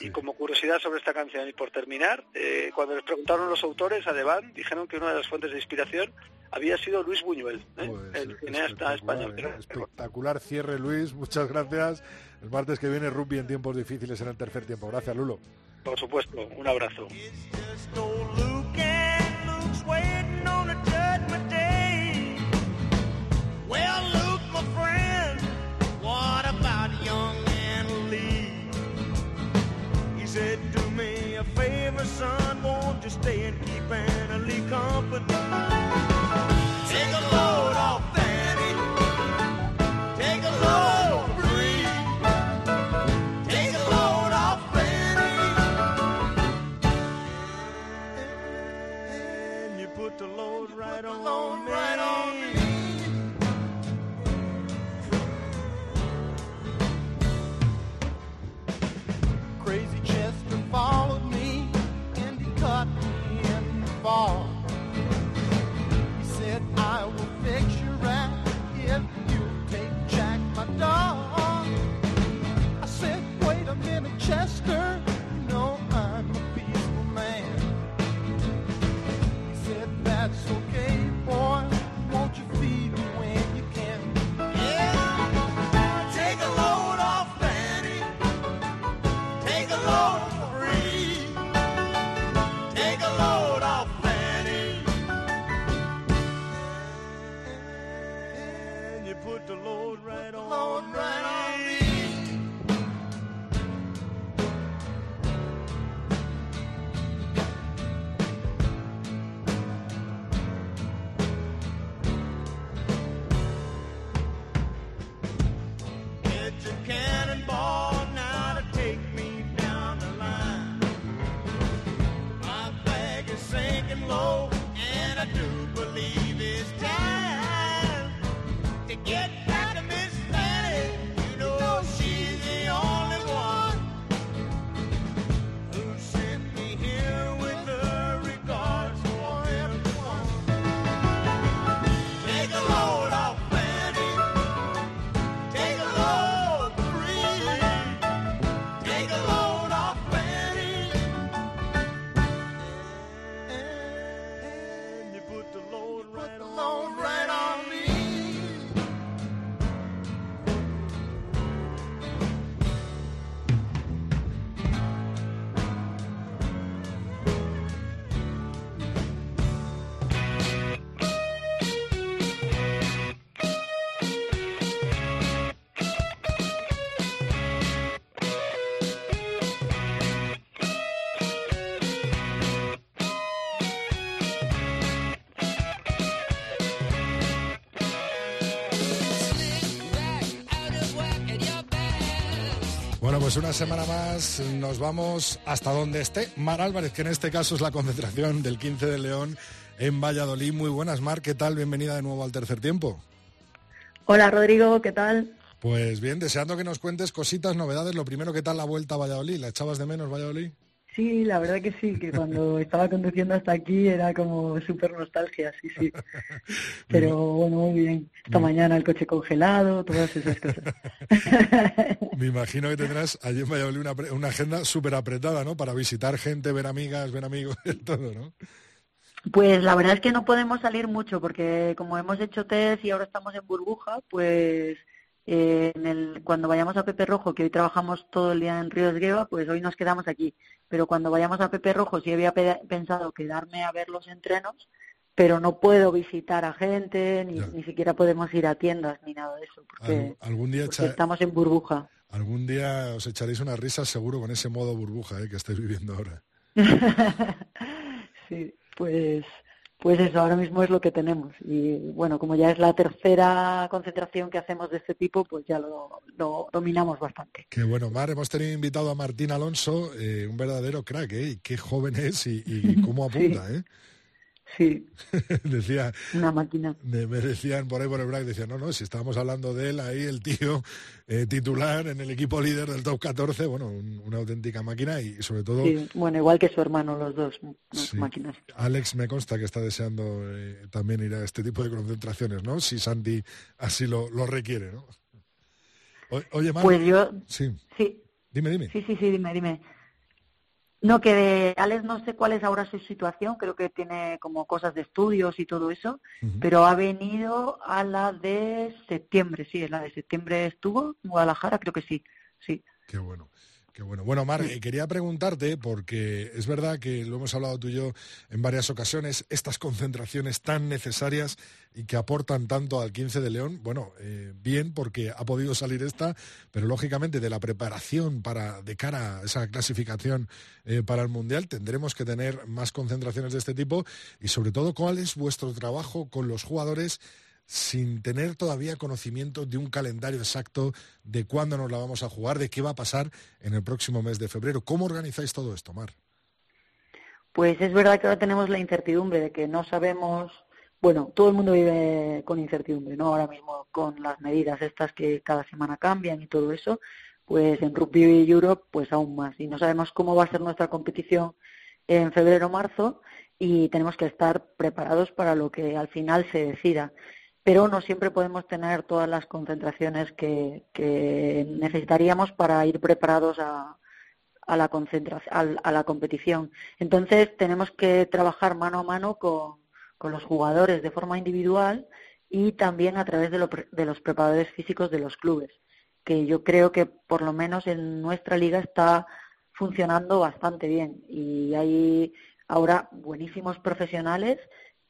Y como curiosidad sobre esta canción, y por terminar, eh, cuando les preguntaron los autores a Devan, dijeron que una de las fuentes de inspiración había sido Luis Buñuel, ¿eh? el cineasta español. Espectacular, ¿eh? Espectacular cierre, Luis. Muchas gracias. El martes que viene, rugby en tiempos difíciles en el tercer tiempo. Gracias, Lulo. Por supuesto, un abrazo. son, won't you stay and keep Anna Lee company? Pues una semana más nos vamos hasta donde esté Mar Álvarez, que en este caso es la concentración del 15 de León en Valladolid. Muy buenas, Mar, ¿qué tal? Bienvenida de nuevo al tercer tiempo. Hola, Rodrigo, ¿qué tal? Pues bien, deseando que nos cuentes cositas, novedades. Lo primero, ¿qué tal la vuelta a Valladolid? ¿La echabas de menos, Valladolid? Sí, la verdad que sí, que cuando estaba conduciendo hasta aquí era como súper nostalgia, sí, sí. Pero bueno, muy bien. Esta mañana el coche congelado, todas esas cosas. Me imagino que tendrás allí en Valladolid una, una agenda súper apretada, ¿no? Para visitar gente, ver amigas, ver amigos, todo, ¿no? Pues la verdad es que no podemos salir mucho porque como hemos hecho test y ahora estamos en burbuja, pues eh, en el, cuando vayamos a Pepe Rojo, que hoy trabajamos todo el día en Ríos Gueva, pues hoy nos quedamos aquí. Pero cuando vayamos a Pepe Rojo sí había pe- pensado quedarme a ver los entrenos, pero no puedo visitar a gente, ni, ni siquiera podemos ir a tiendas ni nada de eso, porque, Al- algún día porque echa- estamos en burbuja. algún día os echaréis una risa seguro con ese modo burbuja ¿eh? que estáis viviendo ahora. Sí, pues, pues eso, ahora mismo es lo que tenemos. Y bueno, como ya es la tercera concentración que hacemos de este tipo, pues ya lo, lo dominamos bastante. Qué bueno, Mar, hemos tenido invitado a Martín Alonso, eh, un verdadero crack, ¿eh? Y qué joven es y, y cómo apunta, ¿eh? Sí, Decía, una máquina. me, me decían por ahí por el break, decían, no, no, si estábamos hablando de él, ahí el tío eh, titular en el equipo líder del top 14, bueno, un- una auténtica máquina y sobre todo Sí, bueno, igual que su hermano, los dos, Sí. máquinas. Alex me consta que está deseando eh, también ir a este tipo de concentraciones, ¿no? Si Santi así lo, lo requiere, ¿no? O- oye, Pues yo, sí, sí, dime, dime. sí, sí, sí, dime, dime. No, que de Alex no sé cuál es ahora su situación, creo que tiene como cosas de estudios y todo eso, pero ha venido a la de septiembre, sí, la de septiembre estuvo en Guadalajara, creo que sí, sí. Qué bueno. Qué bueno. Bueno, Mar, eh, quería preguntarte, porque es verdad que lo hemos hablado tú y yo en varias ocasiones, estas concentraciones tan necesarias y que aportan tanto al 15 de León, bueno, eh, bien porque ha podido salir esta, pero lógicamente de la preparación para de cara a esa clasificación eh, para el Mundial tendremos que tener más concentraciones de este tipo y sobre todo cuál es vuestro trabajo con los jugadores sin tener todavía conocimiento de un calendario exacto de cuándo nos la vamos a jugar, de qué va a pasar en el próximo mes de febrero. ¿Cómo organizáis todo esto, Mar? Pues es verdad que ahora tenemos la incertidumbre de que no sabemos, bueno, todo el mundo vive con incertidumbre, ¿no? Ahora mismo con las medidas estas que cada semana cambian y todo eso, pues en Rugby Europe pues aún más. Y no sabemos cómo va a ser nuestra competición en febrero o marzo y tenemos que estar preparados para lo que al final se decida. Pero no siempre podemos tener todas las concentraciones que, necesitaríamos para ir preparados a, a la concentración, a la competición. Entonces tenemos que trabajar mano a mano con, los jugadores de forma individual y también a través de, lo de los preparadores físicos de los clubes, que yo creo que por lo menos en nuestra liga está funcionando bastante bien y hay ahora buenísimos profesionales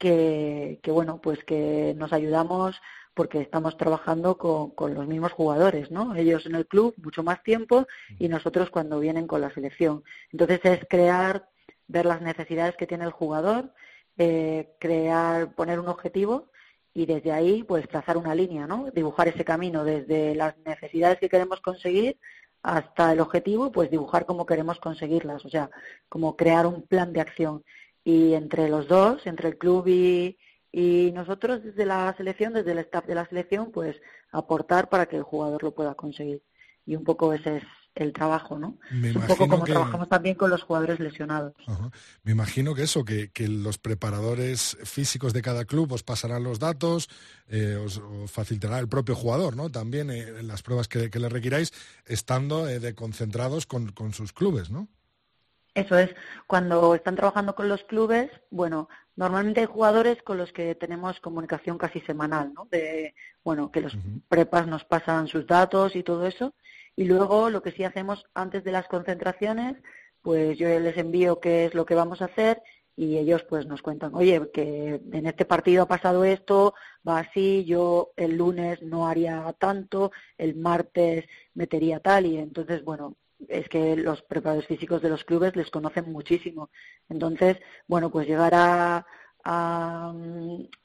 que, que bueno pues que nos ayudamos porque estamos trabajando con, con los mismos jugadores, ¿no? Ellos en el club mucho más tiempo y nosotros cuando vienen con la selección. Entonces es crear, ver las necesidades que tiene el jugador, eh, crear, poner un objetivo y desde ahí pues trazar una línea, ¿no? Dibujar ese camino desde las necesidades que queremos conseguir hasta el objetivo, pues dibujar cómo queremos conseguirlas, o sea, como crear un plan de acción. Y entre los dos, entre el club y, y nosotros desde la selección, desde el staff de la selección, pues aportar para que el jugador lo pueda conseguir. Y un poco ese es el trabajo, ¿no? Me Es un poco como que- trabajamos también con los jugadores lesionados. Ajá. Me imagino que eso, que, que los preparadores físicos de cada club os pasarán los datos, eh, os, os facilitará el propio jugador, ¿no? También eh, las pruebas que, que le requiráis, estando eh, de concentrados con, con sus clubes, ¿no? Eso es, cuando están trabajando con los clubes, bueno, normalmente hay jugadores con los que tenemos comunicación casi semanal, ¿no? De, bueno, que los prepas nos pasan sus datos y todo eso. Y luego lo que sí hacemos antes de las concentraciones, pues yo les envío qué es lo que vamos a hacer y ellos pues nos cuentan, oye, que en este partido ha pasado esto, va así, yo el lunes no haría tanto, el martes metería tal y entonces, bueno, es que los preparadores físicos de los clubes les conocen muchísimo. Entonces, bueno, pues llegar a, a,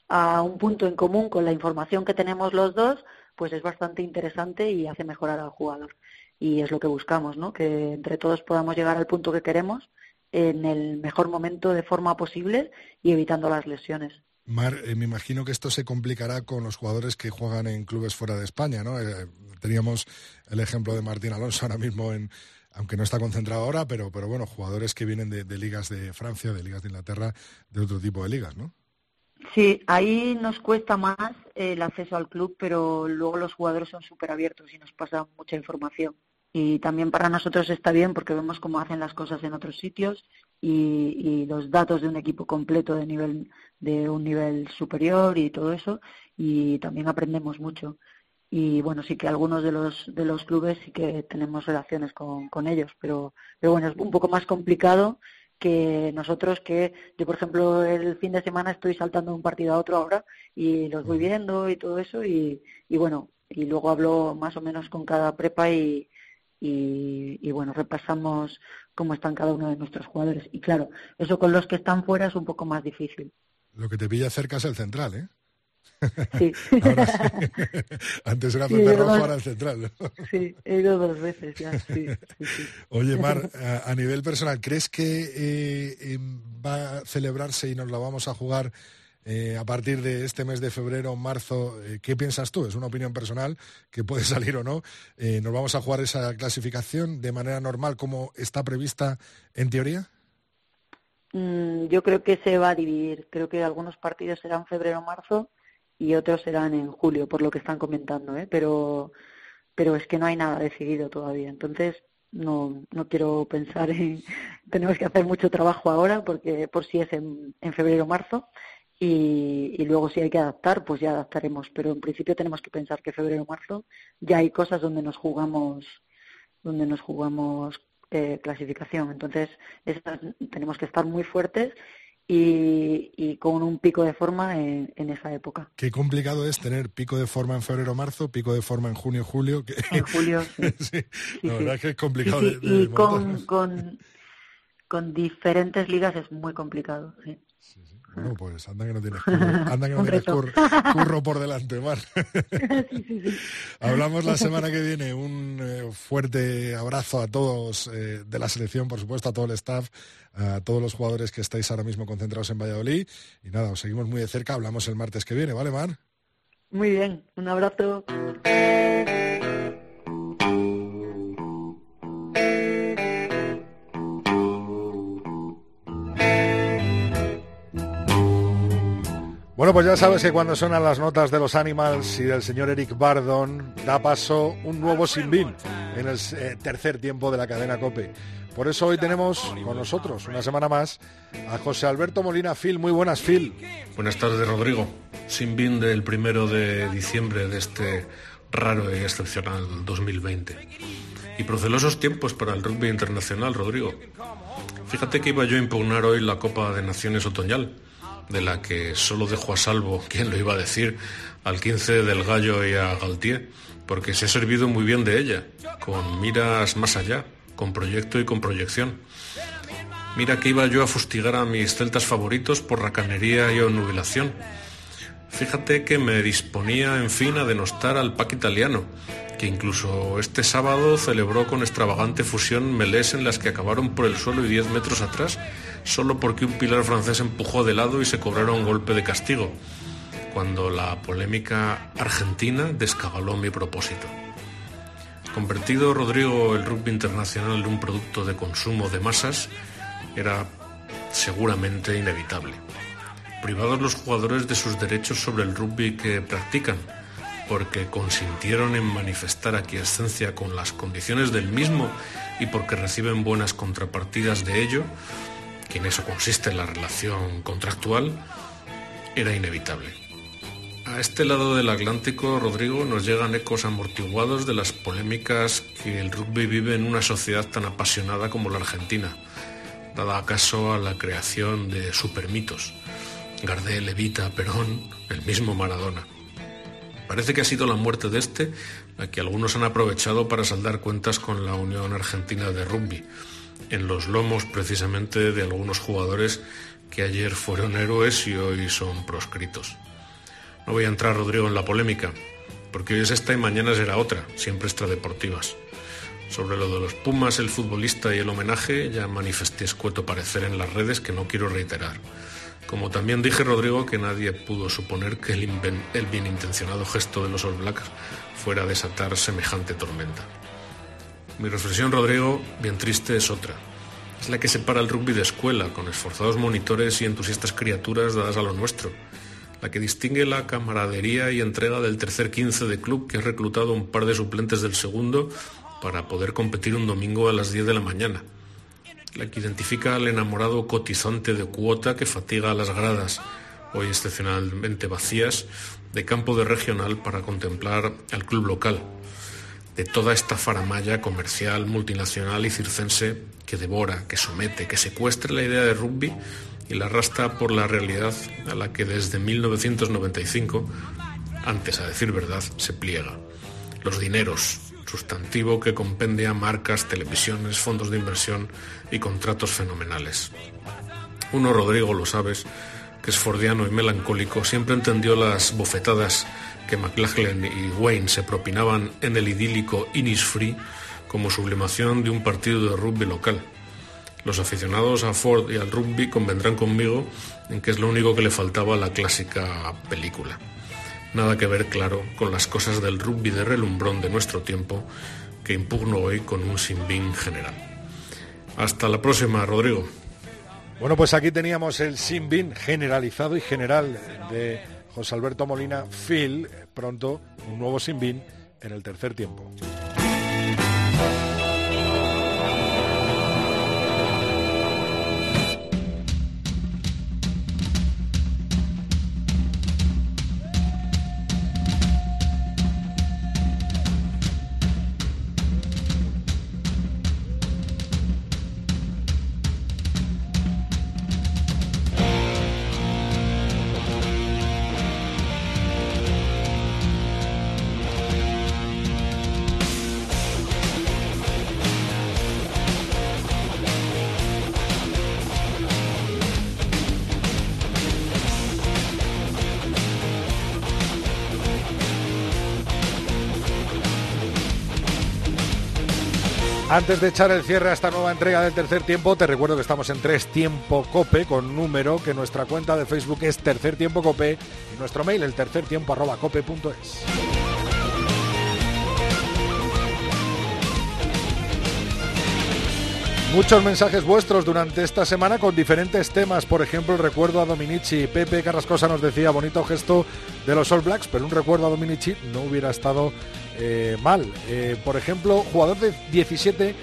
a un punto en común con la información que tenemos los dos, pues es bastante interesante y hace mejorar al jugador. y es lo que buscamos, ¿no? Que entre todos podamos llegar al punto que queremos en el mejor momento de forma posible y evitando las lesiones. Mar, eh, me imagino que esto se complicará con los jugadores que juegan en clubes fuera de España, ¿no? Eh, teníamos el ejemplo de Martín Alonso ahora mismo en, aunque no está concentrado ahora, pero, pero bueno, jugadores que vienen de, de ligas de Francia, de ligas de Inglaterra, de otro tipo de ligas, ¿no? Sí, ahí nos cuesta más el acceso al club, pero luego los jugadores son súper abiertos y nos pasan mucha información. Y también para nosotros está bien porque vemos cómo hacen las cosas en otros sitios y, y los datos de un equipo completo de nivel de un nivel superior y todo eso y también aprendemos mucho. Y bueno sí que algunos de los de los clubes sí que tenemos relaciones con, con ellos pero pero bueno es un poco más complicado que nosotros que yo por ejemplo el fin de semana estoy saltando de un partido a otro ahora y los voy viendo y todo eso y, y bueno y luego hablo más o menos con cada prepa y, y, y bueno repasamos cómo están cada uno de nuestros jugadores y claro eso con los que están fuera es un poco más difícil Lo que te pilla cerca es el central, ¿eh? Sí. Ahora sí. Antes era Sí, Pepe Rojo, ahora el central. ¿no? Sí, he ido dos veces ya, sí. Oye, Mar, a, a nivel personal, ¿crees que eh, em, va a celebrarse y nos la vamos a jugar eh, a partir de este mes de febrero, marzo? Eh, ¿Qué piensas tú? Es una opinión personal que puede salir o no. Eh, ¿Nos vamos a jugar esa clasificación de manera normal como está prevista en teoría? Mm, yo creo que se va a dividir. Creo que algunos partidos serán febrero-marzo y otros serán en julio, por lo que están comentando. Pero, pero es que no hay nada decidido todavía. Entonces, no, no quiero pensar en... Tenemos que hacer mucho trabajo ahora porque por si es en, en febrero-marzo y, y luego si hay que adaptar, pues ya adaptaremos. Pero en principio tenemos que pensar que febrero-marzo ya hay cosas donde nos jugamos donde nos jugamos eh, clasificación. Entonces, esas- tenemos que estar muy fuertes y, y con un pico de forma en, en esa época. Qué complicado es tener pico de forma en febrero-marzo, pico de forma en junio-julio. que- En julio, sí. Sí, Sí, la sí. verdad es que es complicado. sí, de- de y con, con diferentes ligas es muy complicado. Sí. Bueno, pues anda que no tienes curro, anda que no tienes curro, curro por delante, Mar. Sí, sí, sí. Hablamos la semana que viene. Un eh, fuerte abrazo a todos eh, de la selección, por supuesto, a todo el staff, a todos los jugadores que estáis ahora mismo concentrados en Valladolid. Y nada, os seguimos muy de cerca. Hablamos el martes que viene, ¿vale, Mar? Muy bien, un abrazo. Bueno, pues ya sabes que cuando suenan las notas de los Animals y del señor Eric Bardon, da paso un nuevo Sinbin en el eh, tercer tiempo de la cadena COPE. Por eso hoy tenemos con nosotros, una semana más, a José Alberto Molina Phil. Muy buenas, Phil. Buenas tardes, Rodrigo. Sin bin del primero de diciembre de este raro y excepcional 2020. Y procelosos tiempos para el rugby internacional, Rodrigo. Fíjate que iba yo a impugnar hoy la Copa de Naciones Otoñal, de la que solo dejo a salvo, quién lo iba a decir, al 15 del Gallo y a Galtier, porque se ha servido muy bien de ella, con miras más allá, con proyecto y con proyección. Mira que iba yo a fustigar a mis celtas favoritos por racanería y onubilación. Fíjate que me disponía, en fin, a denostar al pack italiano, que incluso este sábado celebró con extravagante fusión melés en las que acabaron por el suelo y 10 metros atrás, solo porque un pilar francés empujó de lado y se cobraron un golpe de castigo, cuando la polémica argentina descabaló mi propósito. Convertido Rodrigo el rugby internacional en un producto de consumo de masas, era seguramente inevitable. Privados los jugadores de sus derechos sobre el rugby que practican, porque consintieron en manifestar aquiescencia con las condiciones del mismo y porque reciben buenas contrapartidas de ello, que en eso consiste la relación contractual, era inevitable. A este lado del Atlántico, Rodrigo, nos llegan ecos amortiguados de las polémicas que el rugby vive en una sociedad tan apasionada como la Argentina, dada acaso a la creación de supermitos. Gardel, Evita, Perón, el mismo Maradona. Parece que ha sido la muerte de este la que algunos han aprovechado para saldar cuentas con la Unión Argentina de Rugby, en los lomos precisamente de algunos jugadores que ayer fueron héroes y hoy son proscritos. No voy a entrar, Rodrigo, en la polémica, porque hoy es esta y mañana será otra, siempre extradeportivas. Sobre lo de los Pumas, el futbolista y el homenaje, ya manifesté escueto parecer en las redes que no quiero reiterar. Como también dije, Rodrigo, que nadie pudo suponer que el, el bienintencionado gesto de los All Blacks fuera a desatar semejante tormenta. Mi reflexión, Rodrigo, bien triste, es otra. Es la que separa el rugby de escuela, con esforzados monitores y entusiastas criaturas dadas a lo nuestro. La que distingue la camaradería y entrega del tercer quince de club que ha reclutado un par de suplentes del segundo para poder competir un domingo a las 10 de la mañana. La que identifica al enamorado cotizante de cuota que fatiga a las gradas, hoy excepcionalmente vacías, de campo de regional para contemplar al club local. De toda esta faramaya comercial, multinacional y circense que devora, que somete, que secuestra la idea de rugby y la arrastra por la realidad a la que desde 1995, antes a decir verdad, se pliega. Los dineros, sustantivo que compendia marcas, televisiones, fondos de inversión y contratos fenomenales. Uno, Rodrigo, lo sabes, que es fordiano y melancólico, siempre entendió las bofetadas que McLachlan y Wayne se propinaban en el idílico Innisfree como sublimación de un partido de rugby local. Los aficionados a Ford y al rugby convendrán conmigo en que es lo único que le faltaba a la clásica película. Nada que ver, claro, con las cosas del rugby de relumbrón de nuestro tiempo que impugno hoy con un sinbin general. Hasta la próxima, Rodrigo. Bueno, pues aquí teníamos el Sinbin generalizado y general de José Alberto Molina Phil. Pronto un nuevo Sinbin en el tercer tiempo. Antes de echar el cierre a esta nueva entrega del tercer tiempo, te recuerdo que estamos en Tres Tiempo Cope con número, que nuestra cuenta de Facebook es Tercer Tiempo Cope y nuestro mail el tercer tiempo arroba cope.es. Muchos mensajes vuestros durante esta semana con diferentes temas. Por ejemplo, el recuerdo a Dominici. Pepe Carrascosa nos decía, bonito gesto de los All Blacks, pero un recuerdo a Dominici no hubiera estado eh, mal. Eh, por ejemplo, jugador de 17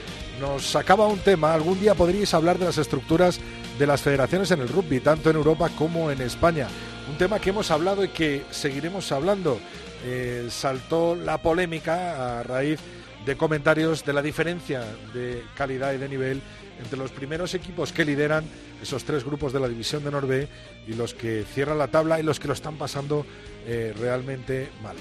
nos sacaba un tema. Algún día podríais hablar de las estructuras de las federaciones en el rugby, tanto en Europa como en España. Un tema que hemos hablado y que seguiremos hablando. Eh, saltó la polémica a raíz de comentarios de la diferencia de calidad y de nivel entre los primeros equipos que lideran esos tres grupos de la división de Norbe y los que cierran la tabla y los que lo están pasando realmente mal.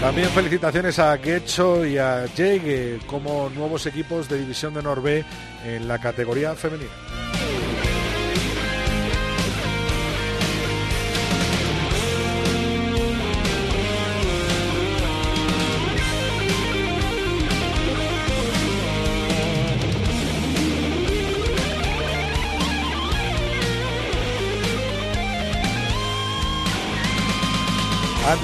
También felicitaciones a Getcho y a Jake como nuevos equipos de división de Norbe en la categoría femenina.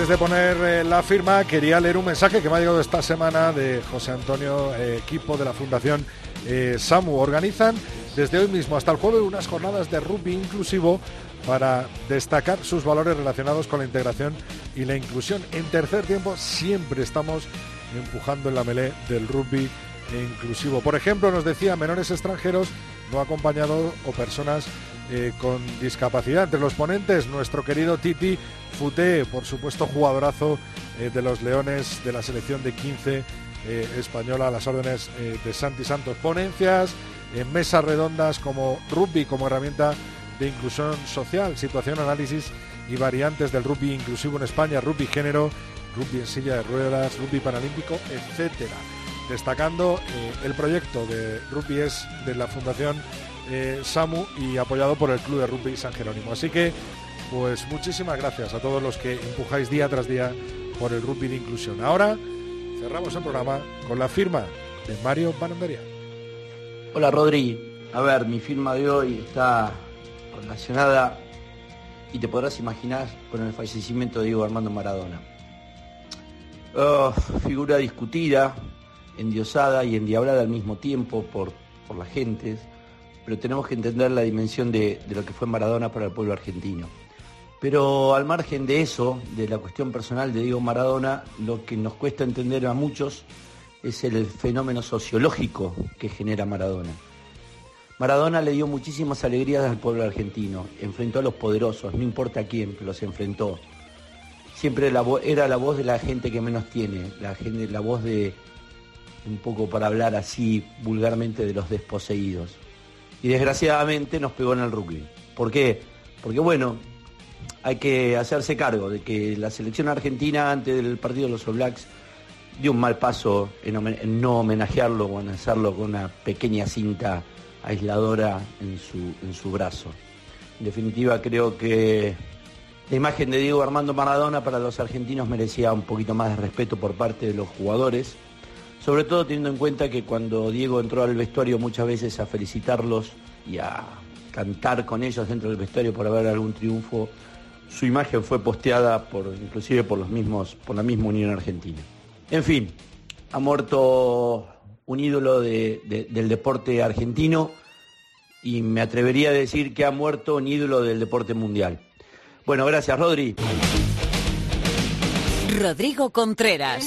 De poner eh, la firma, quería leer un mensaje que me ha llegado esta semana de José Antonio, eh, equipo de la Fundación eh, SAMU. Organizan desde hoy mismo hasta el jueves unas jornadas de rugby inclusivo para destacar sus valores relacionados con la integración y la inclusión. En tercer tiempo siempre estamos empujando en la melé del rugby inclusivo. Por ejemplo, nos decía menores extranjeros no acompañados o personas eh, con discapacidad. Entre los ponentes, nuestro querido Titi Fute, por supuesto, jugadorazo eh, de los Leones de la selección de 15 eh, española a las órdenes de Santi Santos. Ponencias en mesas redondas como rugby como herramienta de inclusión social, situación, análisis y variantes del rugby inclusivo en España, rugby género, rugby en silla de ruedas, rugby paralímpico, etcétera. Destacando el proyecto de rugby es de la Fundación eh, SAMU y apoyado por el Club de Rugby San Jerónimo. Así que Pues muchísimas gracias a todos los que empujáis día tras día por el rugby de inclusión. Ahora cerramos el programa con la firma de Mario Bananderia. Hola Rodri, a ver, mi firma de hoy está relacionada y te podrás imaginar con el fallecimiento de Diego Armando Maradona. Oh, figura discutida, endiosada y endiablada al mismo tiempo por, por la gente, pero tenemos que entender la dimensión de, lo que fue Maradona para el pueblo argentino. Pero al margen de eso, de la cuestión personal de Diego Maradona, lo que nos cuesta entender a muchos es el fenómeno sociológico que genera Maradona. Maradona le dio muchísimas alegrías al pueblo argentino, enfrentó a los poderosos, no importa quién, los enfrentó. Siempre era la voz de la gente que menos tiene, la, gente, la voz de, un poco para hablar así vulgarmente, de los desposeídos. Y desgraciadamente nos pegó en el rugby. ¿Por qué? Porque bueno, hay que hacerse cargo de que la selección argentina antes del partido de los All Blacks dio un mal paso en, no homenajearlo o en hacerlo con una pequeña cinta aisladora en su, en su brazo. En definitiva, creo que la imagen de Diego Armando Maradona para los argentinos merecía un poquito más de respeto por parte de los jugadores, sobre todo teniendo en cuenta que cuando Diego entró al vestuario muchas veces a felicitarlos y a cantar con ellos dentro del vestuario por haber algún triunfo, su imagen fue posteada por, inclusive por los mismos, por la misma Unión Argentina. En fin, ha muerto un ídolo de- de- del deporte argentino y me atrevería a decir que ha muerto un ídolo del deporte mundial. Bueno, gracias Rodri. Rodrigo Contreras.